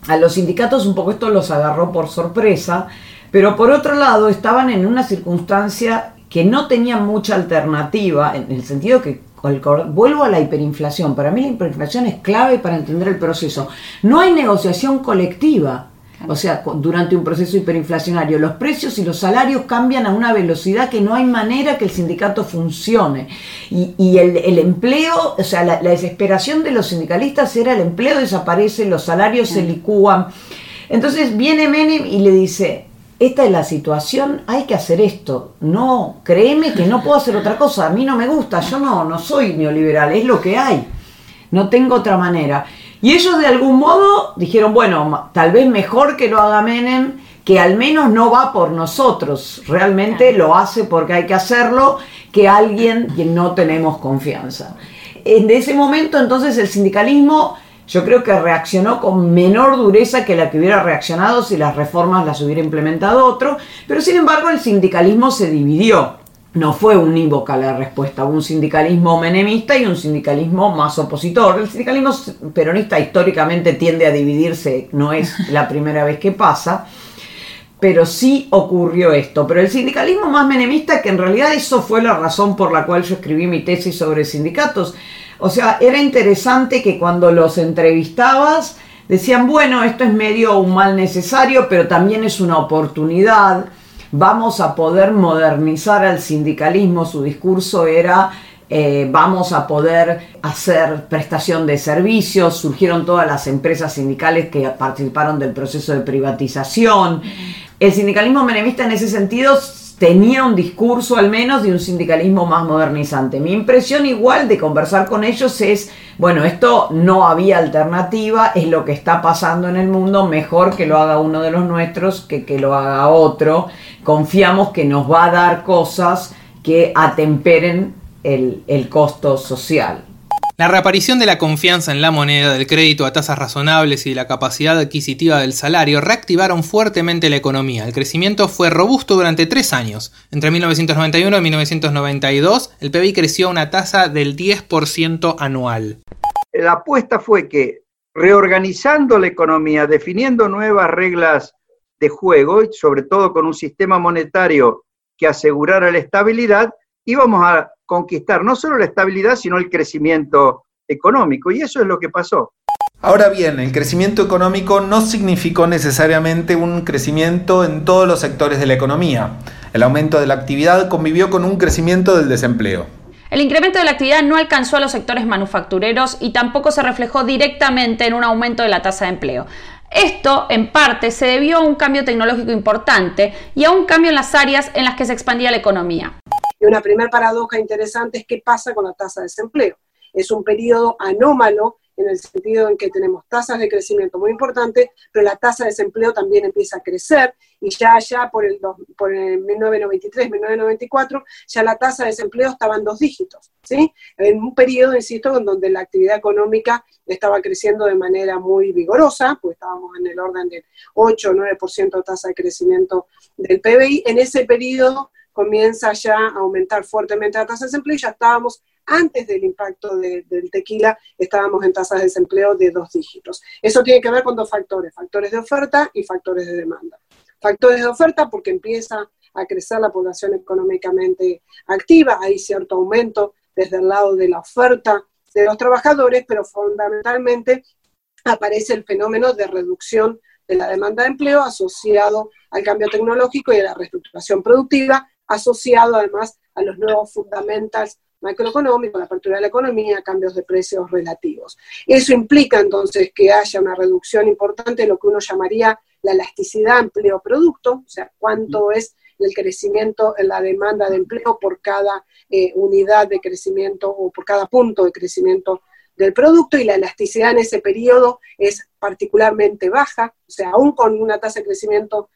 A los sindicatos un poco esto los agarró por sorpresa, pero por otro lado estaban en una circunstancia que no tenían mucha alternativa, en el sentido que vuelvo a la hiperinflación, para mí la hiperinflación es clave para entender el proceso. No hay negociación colectiva o sea, durante un proceso hiperinflacionario, los precios y los salarios cambian a una velocidad que no hay manera que el sindicato funcione. Y, el, empleo, o sea, la, desesperación de los sindicalistas era el empleo desaparece, los salarios se licúan. Entonces viene Menem y le dice, esta es la situación, hay que hacer esto. No, créeme que no puedo hacer otra cosa, a mí no me gusta, yo no, no soy neoliberal, es lo que hay. No tengo otra manera. Y ellos de algún modo dijeron, bueno, tal vez mejor que lo haga Menem, que al menos no va por nosotros, realmente lo hace porque hay que hacerlo, que alguien quien no tenemos confianza. En ese momento entonces el sindicalismo yo creo que reaccionó con menor dureza que la que hubiera reaccionado si las reformas las hubiera implementado otro, pero sin embargo el sindicalismo se dividió no fue unívoca la respuesta, hubo un sindicalismo menemista y un sindicalismo más opositor. El sindicalismo peronista históricamente tiende a dividirse, no es la primera vez que pasa, pero sí ocurrió esto. Pero el sindicalismo más menemista, que en realidad eso fue la razón por la cual yo escribí mi tesis sobre sindicatos, o sea, era interesante que cuando los entrevistabas decían, bueno, esto es medio un mal necesario, pero también es una oportunidad vamos a poder modernizar al sindicalismo, su discurso era eh, vamos a poder hacer prestación de servicios, surgieron todas las empresas sindicales que participaron del proceso de privatización. El sindicalismo menemista en ese sentido tenía un discurso al menos de un sindicalismo más modernizante. Mi impresión igual de conversar con ellos es, bueno, esto no había alternativa, es lo que está pasando en el mundo, mejor que lo haga uno de los nuestros que que lo haga otro. Confiamos que nos va a dar cosas que atemperen el, el costo social. La reaparición de la confianza en la moneda, del crédito a tasas razonables y la capacidad adquisitiva del salario reactivaron fuertemente la economía. El crecimiento fue robusto durante tres años. Entre 1991 y 1992, el PBI creció a una tasa del 10% anual. La apuesta fue que reorganizando la economía, definiendo nuevas reglas de juego, y sobre todo con un sistema monetario que asegurara la estabilidad, íbamos a conquistar no solo la estabilidad, sino el crecimiento económico. Y eso es lo que pasó. Ahora bien, el crecimiento económico no significó necesariamente un crecimiento en todos los sectores de la economía. El aumento de la actividad convivió con un crecimiento del desempleo. El incremento de la actividad no alcanzó a los sectores manufactureros y tampoco se reflejó directamente en un aumento de la tasa de empleo. Esto, en parte, se debió a un cambio tecnológico importante y a un cambio en las áreas en las que se expandía la economía. Y una primera paradoja interesante es qué pasa con la tasa de desempleo. Es un periodo anómalo en el sentido en que tenemos tasas de crecimiento muy importantes, pero la tasa de desempleo también empieza a crecer y ya ya por el, por el 1993, 1994, ya la tasa de desempleo estaba en dos dígitos, ¿sí? En un periodo, insisto, en donde la actividad económica estaba creciendo de manera muy vigorosa, pues estábamos en el orden del 8 o 9% de tasa de crecimiento del PBI, en ese periodo comienza ya a aumentar fuertemente la tasa de desempleo y ya estábamos, antes del impacto del tequila, estábamos en tasas de desempleo de dos dígitos. Eso tiene que ver con dos factores, factores de oferta y factores de demanda. Factores de oferta porque empieza a crecer la población económicamente activa, hay cierto aumento desde el lado de la oferta de los trabajadores, pero fundamentalmente aparece el fenómeno de reducción de la demanda de empleo asociado al cambio tecnológico y a la reestructuración productiva, asociado además a los nuevos fundamentals macroeconómicos, la apertura de la economía, cambios de precios relativos. Eso implica entonces que haya una reducción importante de lo que uno llamaría la elasticidad empleo-producto, o sea, cuánto es del crecimiento en la demanda de empleo por cada eh, unidad de crecimiento o por cada punto de crecimiento del producto y la elasticidad en ese periodo es particularmente baja, o sea, aún con una tasa de crecimiento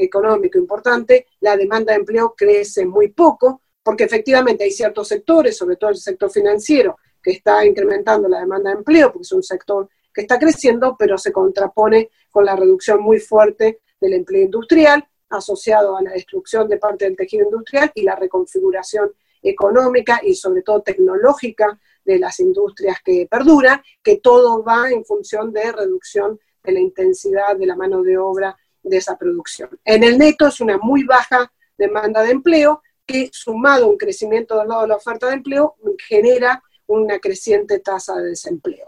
económico importante, la demanda de empleo crece muy poco, porque efectivamente hay ciertos sectores, sobre todo el sector financiero, que está incrementando la demanda de empleo, porque es un sector que está creciendo, pero se contrapone con la reducción muy fuerte del empleo industrial, asociado a la destrucción de parte del tejido industrial y la reconfiguración económica y sobre todo tecnológica de las industrias que perduran, que todo va en función de reducción de la intensidad de la mano de obra de esa producción. En el neto es una muy baja demanda de empleo que sumado a un crecimiento del lado de la oferta de empleo genera una creciente tasa de desempleo.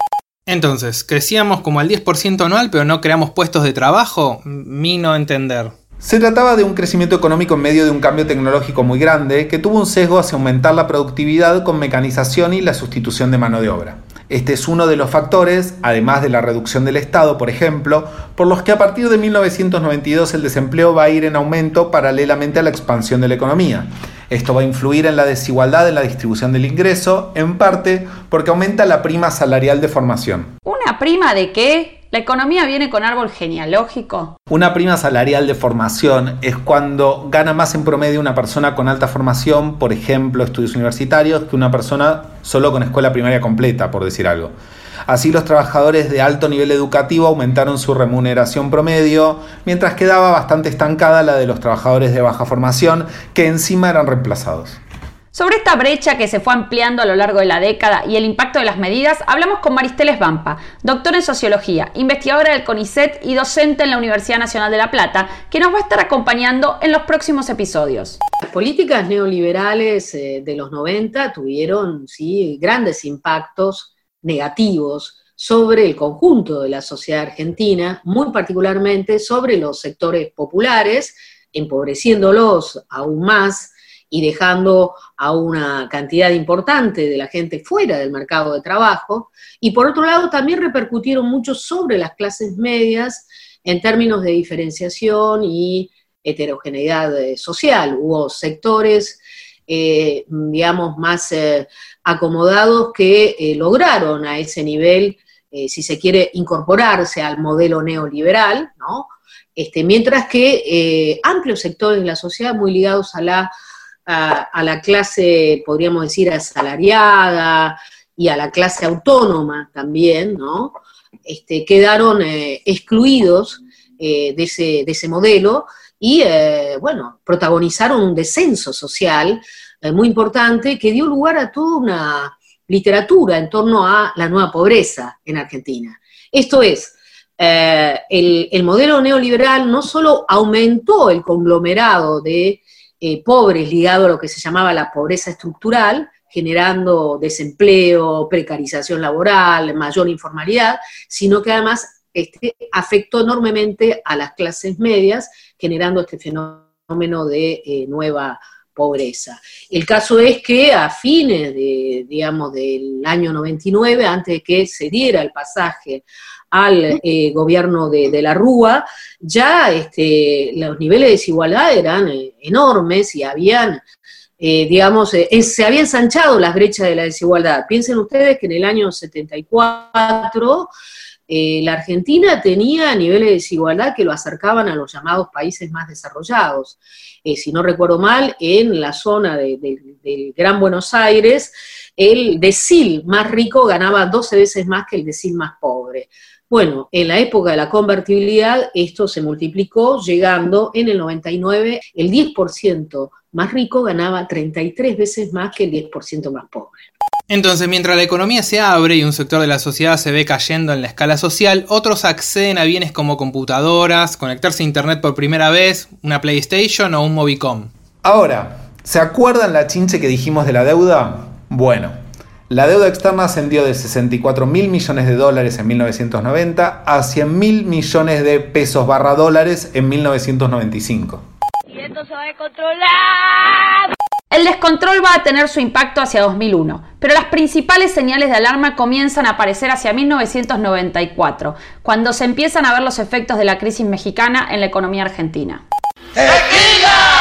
Entonces, crecíamos como al 10% anual, pero no creamos puestos de trabajo. Mi no entender. Se trataba de un crecimiento económico en medio de un cambio tecnológico muy grande que tuvo un sesgo hacia aumentar la productividad con mecanización y la sustitución de mano de obra. Este es uno de los factores, además de la reducción del Estado, por ejemplo, por los que a partir de 1992 el desempleo va a ir en aumento paralelamente a la expansión de la economía. Esto va a influir en la desigualdad en la distribución del ingreso, en parte porque aumenta la prima salarial de formación. ¿Una prima de qué? ¿La economía viene con árbol genealógico? Una prima salarial de formación es cuando gana más en promedio una persona con alta formación, por ejemplo, estudios universitarios, que una persona solo con escuela primaria completa, por decir algo. Así los trabajadores de alto nivel educativo aumentaron su remuneración promedio, mientras quedaba bastante estancada la de los trabajadores de baja formación, que encima eran reemplazados. Sobre esta brecha que se fue ampliando a lo largo de la década y el impacto de las medidas, hablamos con Maristeles Vampa, doctora en sociología, investigadora del CONICET y docente en la Universidad Nacional de La Plata, que nos va a estar acompañando en los próximos episodios. Las políticas neoliberales eh, de los 90 tuvieron sí, grandes impactos negativos sobre el conjunto de la sociedad argentina, muy particularmente sobre los sectores populares, empobreciéndolos aún más y dejando a una cantidad importante de la gente fuera del mercado de trabajo. Y por otro lado, también repercutieron mucho sobre las clases medias en términos de diferenciación y heterogeneidad eh, social. Hubo sectores, eh, digamos, más eh, acomodados que lograron a ese nivel, si se quiere, incorporarse al modelo neoliberal, ¿no? Este, mientras que amplios sectores de la sociedad muy ligados a la a, la clase, podríamos decir, asalariada y a la clase autónoma también, ¿no? Este, quedaron eh, excluidos eh, de, ese, modelo y, eh, bueno, protagonizaron un descenso social muy importante que dio lugar a toda una literatura en torno a la nueva pobreza en Argentina. Esto es, el, modelo neoliberal no solo aumentó el conglomerado de eh, pobres ligado a lo que se llamaba la pobreza estructural, generando desempleo, precarización laboral, mayor informalidad, sino que además este, afectó enormemente a las clases medias, generando este fenómeno de eh, nueva pobreza. El caso es que a fines de, digamos, del año 99, antes de que se diera el pasaje al eh, gobierno de, la Rúa, ya este, los niveles de desigualdad eran eh, enormes y habían, eh, digamos, se habían ensanchado las brechas de la desigualdad. Piensen ustedes que en el año 74 la Argentina tenía niveles de desigualdad que lo acercaban a los llamados países más desarrollados. si no recuerdo mal, en la zona del Gran Buenos Aires, el decil más rico ganaba 12 veces más que el decil más pobre. Bueno, en la época de la convertibilidad esto se multiplicó, llegando en el 99, el 10% más rico ganaba 33 veces más que el 10% más pobre. Entonces, mientras la economía se abre y un sector de la sociedad se ve cayendo en la escala social, otros acceden a bienes como computadoras, conectarse a Internet por primera vez, una PlayStation o un Movicom. Ahora, ¿se acuerdan la chinche que dijimos de la deuda? Bueno, la deuda externa ascendió de 64 mil millones de dólares en 1990 a 100 mil millones de pesos barra dólares en 1995. Y esto se va a descontrolar. El descontrol va a tener su impacto hacia 2001, pero las principales señales de alarma comienzan a aparecer hacia 1994, cuando se empiezan a ver los efectos de la crisis mexicana en la economía argentina. ¡Tequila!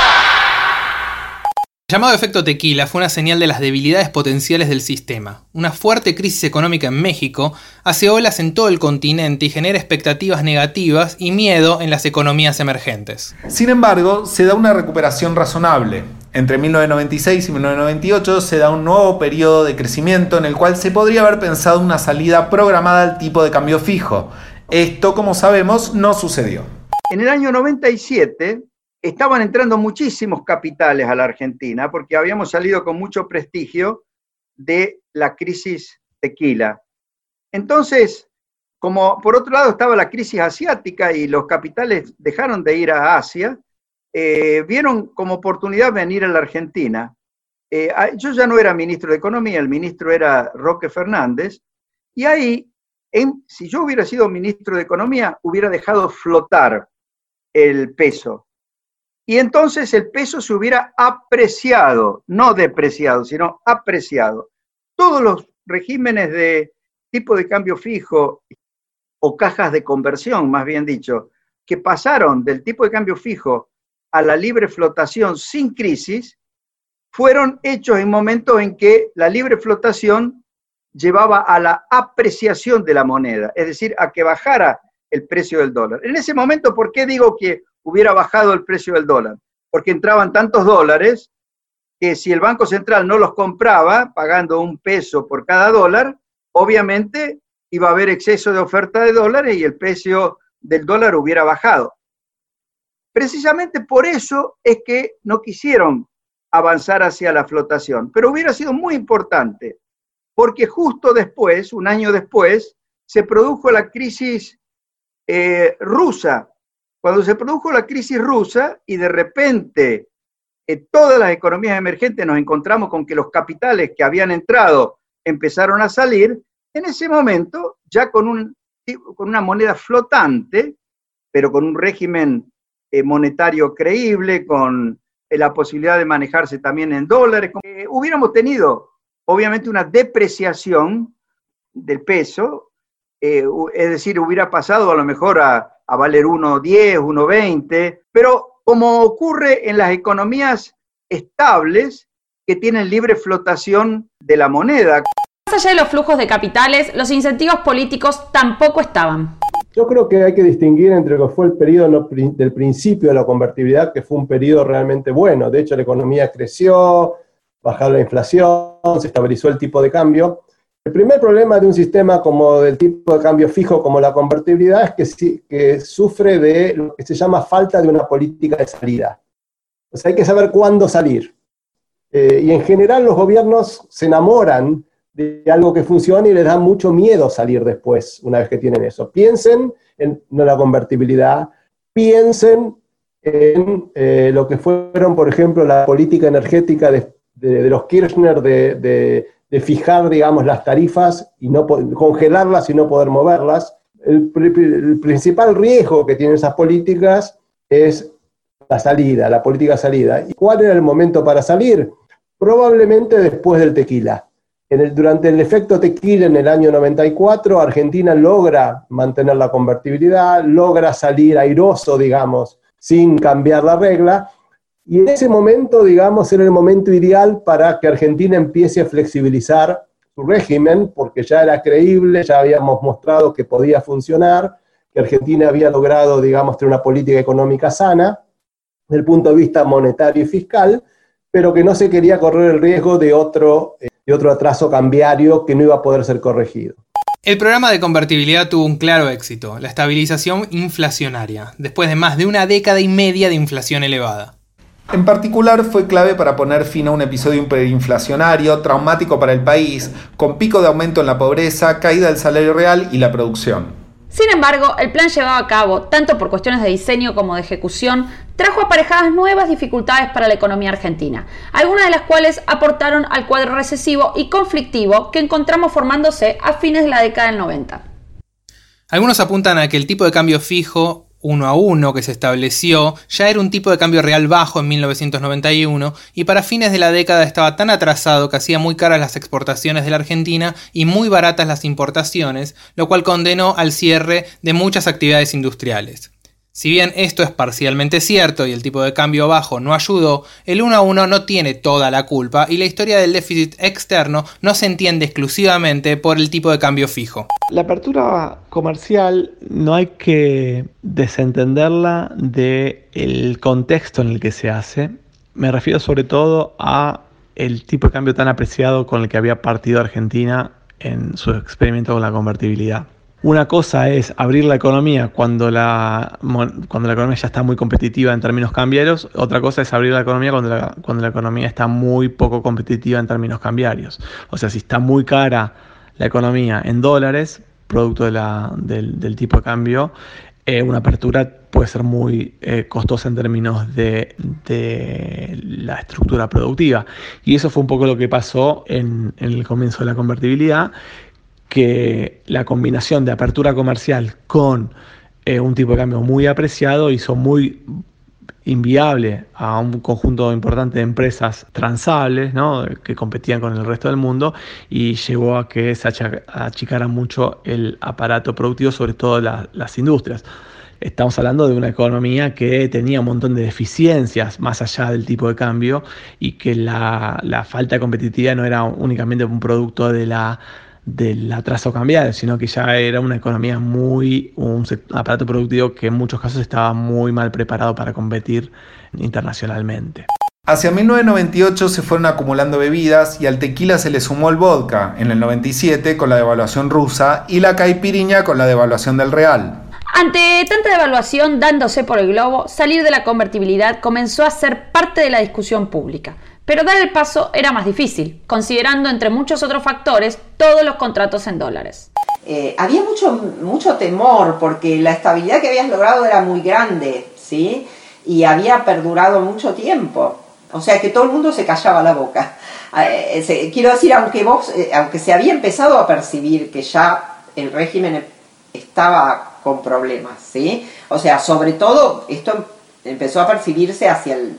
El llamado efecto tequila fue una señal de las debilidades potenciales del sistema. Una fuerte crisis económica en México hace olas en todo el continente y genera expectativas negativas y miedo en las economías emergentes. Sin embargo, se da una recuperación razonable. Entre 1996 y 1998 se da un nuevo periodo de crecimiento en el cual se podría haber pensado una salida programada al tipo de cambio fijo. Esto, como sabemos, no sucedió. En el año 97 estaban entrando muchísimos capitales a la Argentina porque habíamos salido con mucho prestigio de la crisis tequila. Entonces, como por otro lado estaba la crisis asiática y los capitales dejaron de ir a Asia, eh, vieron como oportunidad venir a la Argentina. Eh, yo ya no era ministro de Economía, el ministro era Roque Fernández, y ahí, si yo hubiera sido ministro de Economía, hubiera dejado flotar el peso y entonces el peso se hubiera apreciado, no depreciado, sino apreciado. Todos los regímenes de tipo de cambio fijo o cajas de conversión, más bien dicho, que pasaron del tipo de cambio fijo a la libre flotación sin crisis, fueron hechos en momentos en que la libre flotación llevaba a la apreciación de la moneda, es decir, a que bajara el precio del dólar. En ese momento, ¿por qué digo que hubiera bajado el precio del dólar, porque entraban tantos dólares que si el Banco Central no los compraba, pagando un peso por cada dólar, obviamente iba a haber exceso de oferta de dólares y el precio del dólar hubiera bajado. Precisamente por eso es que no quisieron avanzar hacia la flotación, pero hubiera sido muy importante, porque justo después, un año después, se produjo la crisis eh, rusa cuando se produjo la crisis rusa y de repente en todas las economías emergentes nos encontramos con que los capitales que habían entrado empezaron a salir, en ese momento, ya con, un, con una moneda flotante, pero con un régimen eh, monetario creíble, con eh, la posibilidad de manejarse también en dólares, eh, hubiéramos tenido obviamente una depreciación del peso, es decir, hubiera pasado a lo mejor a a valer 1,10, 1,20, pero como ocurre en las economías estables que tienen libre flotación de la moneda. Más allá de los flujos de capitales, los incentivos políticos tampoco estaban. Yo creo que hay que distinguir entre lo que fue el periodo del principio de la convertibilidad, que fue un periodo realmente bueno. De hecho, la economía creció, bajó la inflación, se estabilizó el tipo de cambio. El primer problema de un sistema como del tipo de cambio fijo como la convertibilidad es que, que sufre de lo que se llama falta de una política de salida. O sea, hay que saber cuándo salir. Eh, y en general los gobiernos se enamoran de algo que funciona y les da mucho miedo salir después, una vez que tienen eso. Piensen en la convertibilidad, piensen en eh, lo que fueron, por ejemplo, la política energética de, los Kirchner de de fijar, digamos, las tarifas y no congelarlas y no poder moverlas. El, principal riesgo que tienen esas políticas es la salida, la política salida. ¿Y cuál era el momento para salir? Probablemente después del tequila. En el, durante el efecto tequila en el año 94, Argentina logra mantener la convertibilidad, logra salir airoso, digamos, sin cambiar la regla, y en ese momento, digamos, era el momento ideal para que Argentina empiece a flexibilizar su régimen, porque ya era creíble, ya habíamos mostrado que podía funcionar, que Argentina había logrado, digamos, tener una política económica sana, desde el punto de vista monetario y fiscal, pero que no se quería correr el riesgo de otro, eh, de otro atraso cambiario que no iba a poder ser corregido. El programa de convertibilidad tuvo un claro éxito, la estabilización inflacionaria, después de más de una década y media de inflación elevada. En particular fue clave para poner fin a un episodio hiperinflacionario, traumático para el país, con pico de aumento en la pobreza, caída del salario real y la producción. Sin embargo, el plan llevado a cabo, tanto por cuestiones de diseño como de ejecución, trajo aparejadas nuevas dificultades para la economía argentina, algunas de las cuales aportaron al cuadro recesivo y conflictivo que encontramos formándose a fines de la década del 90. Algunos apuntan a que el tipo de cambio fijo uno a uno que se estableció ya era un tipo de cambio real bajo en 1991 y para fines de la década estaba tan atrasado que hacía muy caras las exportaciones de la Argentina y muy baratas las importaciones, lo cual condenó al cierre de muchas actividades industriales. Si bien esto es parcialmente cierto y el tipo de cambio bajo no ayudó, el 1 a 1 no tiene toda la culpa y la historia del déficit externo no se entiende exclusivamente por el tipo de cambio fijo. La apertura comercial no hay que desentenderla del contexto en el que se hace. Me refiero sobre todo a el tipo de cambio tan apreciado con el que había partido Argentina en su experimento con la convertibilidad. Una cosa es abrir la economía cuando la, cuando la economía ya está muy competitiva en términos cambiarios, otra cosa es abrir la economía cuando la, cuando la economía está muy poco competitiva en términos cambiarios. O sea, si está muy cara la economía en dólares, producto de la, del, tipo de cambio, eh, una apertura puede ser muy eh, costosa en términos de, de, la estructura productiva. Y eso fue un poco lo que pasó en, en el comienzo de la convertibilidad que la combinación de apertura comercial con eh, un tipo de cambio muy apreciado hizo muy inviable a un conjunto importante de empresas transables que competían con el resto del mundo y llevó a que se achicara mucho el aparato productivo, sobre todo las industrias. Estamos hablando de una economía que tenía un montón de deficiencias más allá del tipo de cambio y que la, la falta de competitividad no era únicamente un producto de la del atraso cambiario, sino que ya era una economía muy, un aparato productivo que en muchos casos estaba muy mal preparado para competir internacionalmente. Hacia 1998 se fueron acumulando bebidas y al tequila se le sumó el vodka en el 97 con la devaluación rusa y la caipiriña con la devaluación del real. Ante tanta devaluación dándose por el globo, salir de la convertibilidad comenzó a ser parte de la discusión pública. Pero dar el paso era más difícil, considerando entre muchos otros factores todos los contratos en dólares. Eh, había mucho, mucho temor porque la estabilidad que habías logrado era muy grande, ¿sí? Y había perdurado mucho tiempo. O sea que todo el mundo se callaba la boca. Eh, quiero decir, aunque, vos, eh, aunque se había empezado a percibir que ya el régimen estaba con problemas, ¿sí? O sea, sobre todo esto empezó a percibirse hacia el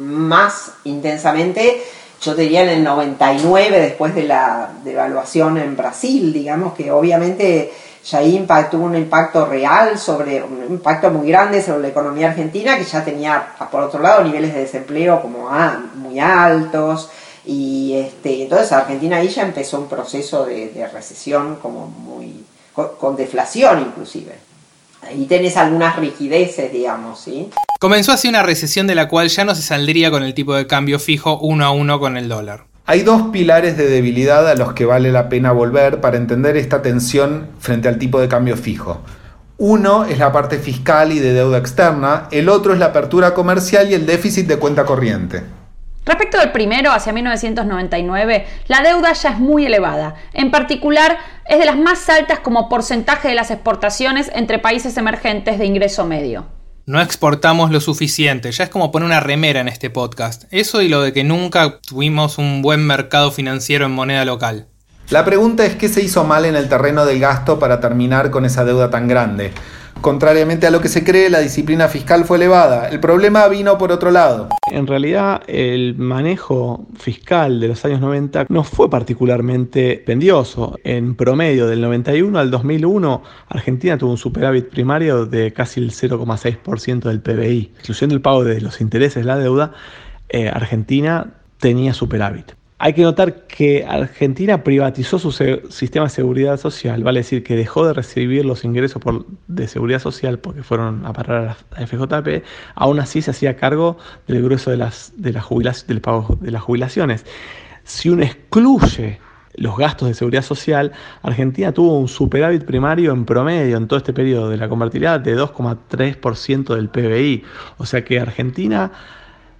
más intensamente, yo diría en el 99, después de la devaluación en Brasil, digamos que obviamente ya ahí tuvo un impacto real sobre, un impacto muy grande sobre la economía argentina, que ya tenía, por otro lado, niveles de desempleo como muy altos, y este, entonces Argentina ahí ya empezó un proceso de, recesión como muy, con deflación inclusive. Ahí tenés algunas rigideces, digamos, ¿sí? Comenzó así una recesión de la cual ya no se saldría con el tipo de cambio fijo uno a uno con el dólar. Hay dos pilares de debilidad a los que vale la pena volver para entender esta tensión frente al tipo de cambio fijo. Uno es la parte fiscal y de deuda externa, el otro es la apertura comercial y el déficit de cuenta corriente. Respecto del primero, hacia 1999, la deuda ya es muy elevada. En particular, es de las más altas como porcentaje de las exportaciones entre países emergentes de ingreso medio. No exportamos lo suficiente, ya es como poner una remera en este podcast. Eso y lo de que nunca tuvimos un buen mercado financiero en moneda local. La pregunta es qué se hizo mal en el terreno del gasto para terminar con esa deuda tan grande. Contrariamente a lo que se cree, la disciplina fiscal fue elevada. El problema vino por otro lado. En realidad, el manejo fiscal de los años 90 no fue particularmente pendioso. En promedio, del 91 al 2001, Argentina tuvo un superávit primario de casi el 0,6% del PBI. Excluyendo el pago de los intereses la deuda, eh, Argentina tenía superávit. Hay que notar que Argentina privatizó su sistema de seguridad social, vale decir que dejó de recibir los ingresos de seguridad social porque fueron a parar a la FJP, aún así se hacía cargo del grueso de las, de del pago de las jubilaciones. Si uno excluye los gastos de seguridad social, Argentina tuvo un superávit primario en promedio en todo este periodo de la convertibilidad de 2,3% del PBI. O sea que Argentina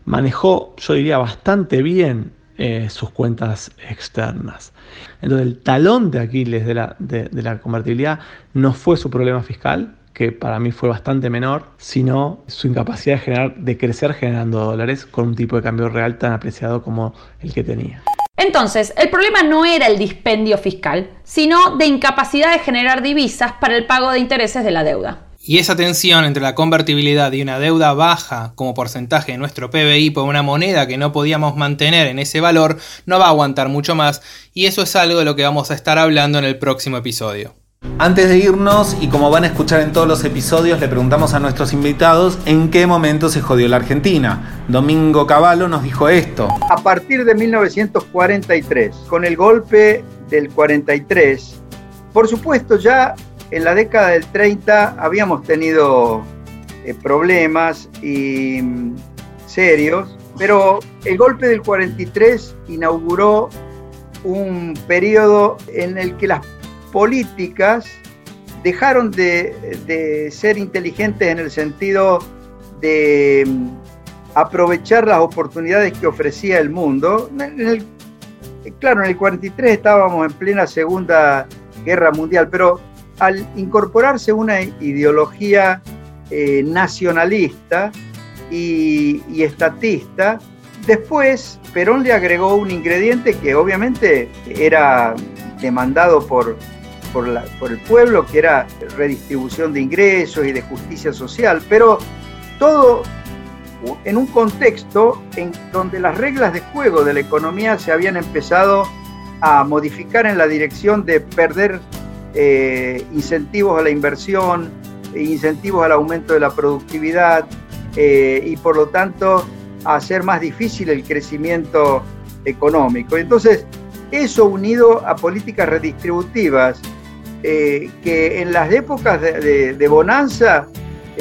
manejó, yo diría, bastante bien eh, sus cuentas externas. Entonces el talón de Aquiles de la, de, la convertibilidad no fue su problema fiscal, que para mí fue bastante menor, sino su incapacidad de, crecer generando dólares con un tipo de cambio real tan apreciado como el que tenía. Entonces, el problema no era el dispendio fiscal, sino de incapacidad de generar divisas para el pago de intereses de la deuda. Y esa tensión entre la convertibilidad y una deuda baja como porcentaje de nuestro PBI por una moneda que no podíamos mantener en ese valor no va a aguantar mucho más y eso es algo de lo que vamos a estar hablando en el próximo episodio. Antes de irnos, y como van a escuchar en todos los episodios, le preguntamos a nuestros invitados en qué momento se jodió la Argentina. Domingo Cavallo nos dijo esto. A partir de 1943, con el golpe del 43, por supuesto ya en la década del 30 habíamos tenido eh, problemas y, mm, serios, pero el golpe del 43 inauguró un periodo en el que las políticas dejaron de, ser inteligentes en el sentido de mm, aprovechar las oportunidades que ofrecía el mundo. En el- claro, en el 43 estábamos en plena Segunda Guerra Mundial, pero al incorporarse una ideología eh, nacionalista y, estatista, después Perón le agregó un ingrediente que obviamente era demandado por, por el pueblo, que era redistribución de ingresos y de justicia social, pero todo en un contexto en donde las reglas de juego de la economía se habían empezado a modificar en la dirección de perder eh, incentivos a la inversión, e incentivos al aumento de la productividad eh, y por lo tanto hacer más difícil el crecimiento económico. Entonces, eso unido a políticas redistributivas eh, que en las épocas de, bonanza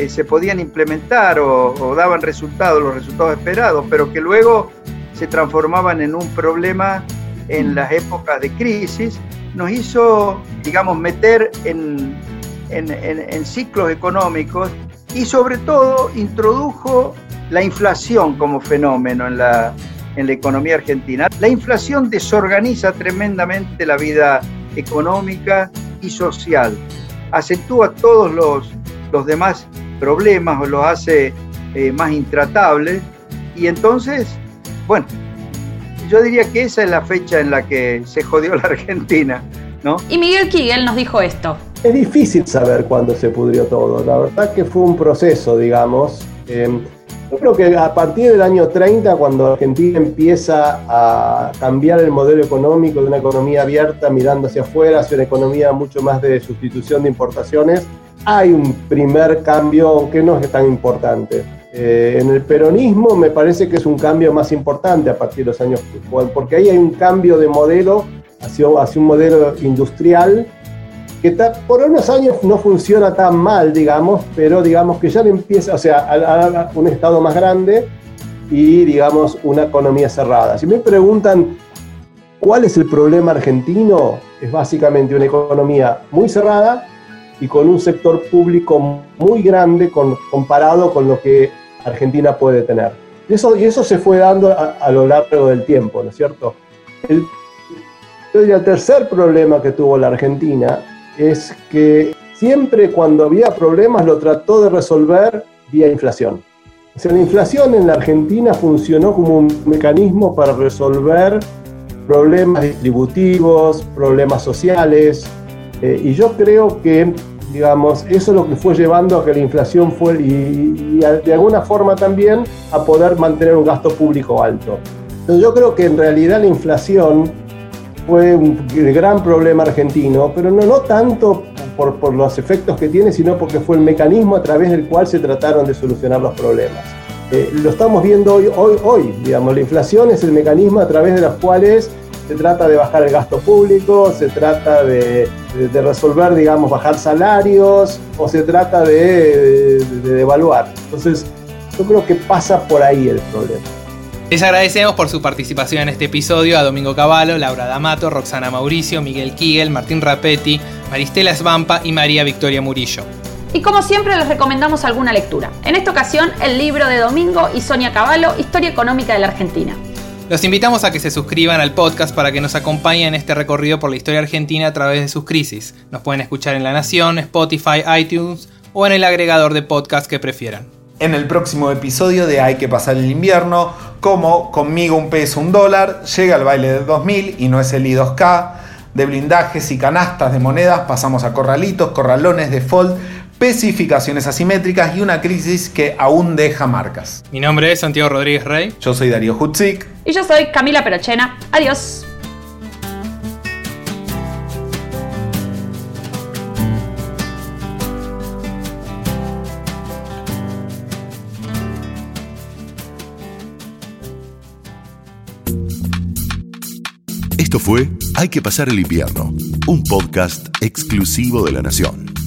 se podían implementar o, o daban resultados, los resultados esperados, pero que luego se transformaban en un problema en las épocas de crisis, nos hizo, digamos, meter en, en- en- en ciclos económicos y sobre todo introdujo la inflación como fenómeno en la, en la economía argentina. La inflación desorganiza tremendamente la vida económica y social, acentúa todos los, los demás problemas o los hace eh, más intratables y entonces, bueno, yo diría que esa es la fecha en la que se jodió la Argentina, ¿no? Y Miguel Kigel nos dijo esto. Es difícil saber cuándo se pudrió todo. La verdad que fue un proceso, digamos. Eh, yo creo que a partir del año 30, cuando Argentina empieza a cambiar el modelo económico de una economía abierta mirando hacia afuera, hacia una economía mucho más de sustitución de importaciones, hay un primer cambio, aunque no es tan importante. Eh, en el peronismo me parece que es un cambio más importante a partir de los años, porque ahí hay un cambio de modelo hacia, un modelo industrial que ta- por unos años no funciona tan mal, digamos, pero digamos que ya empieza, o sea, a un Estado más grande y, digamos, una economía cerrada. Si me preguntan cuál es el problema argentino, es básicamente una economía muy cerrada y con un sector público muy grande con- comparado con lo que Argentina puede tener. Y eso, y eso se fue dando a, lo largo del tiempo, ¿no es cierto? El, el tercer problema que tuvo la Argentina es que siempre cuando había problemas lo trató de resolver vía inflación. O sea, la inflación en la Argentina funcionó como un mecanismo para resolver problemas distributivos, problemas sociales, eh, y yo creo que, digamos, eso es lo que fue llevando a que la inflación fue, y, y de alguna forma también, a poder mantener un gasto público alto. Entonces yo creo que en realidad la inflación fue un gran problema argentino, pero no, no tanto por, por los efectos que tiene, sino porque fue el mecanismo a través del cual se trataron de solucionar los problemas. Eh, lo estamos viendo hoy, hoy, hoy, digamos, la inflación es el mecanismo a través de los cuales se trata de bajar el gasto público, se trata de, de- de resolver, digamos, bajar salarios, o se trata de, de- de devaluar. Entonces, yo creo que pasa por ahí el problema. Les agradecemos por su participación en este episodio a Domingo Cavallo, Laura D'Amato, Roxana Mauricio, Miguel Kigel, Martín Rapetti, Maristela Svampa y María Victoria Murillo. Y como siempre les recomendamos alguna lectura. En esta ocasión, el libro de Domingo y Sonia Cavallo, Historia Económica de la Argentina. Los invitamos a que se suscriban al podcast para que nos acompañen en este recorrido por la historia argentina a través de sus crisis. Nos pueden escuchar en La Nación, Spotify, iTunes o en el agregador de podcast que prefieran. En el próximo episodio de Hay que pasar el invierno, como conmigo un peso, un dólar, llega el baile del 2000 y no es el I2K. De blindajes y canastas de monedas pasamos a corralitos, corralones, default, especificaciones asimétricas y una crisis que aún deja marcas. Mi nombre es Santiago Rodríguez Rey. Yo soy Darío Hutzik. Y yo soy Camila Perochena. Adiós. Esto fue Hay que pasar el invierno, un podcast exclusivo de la Nación.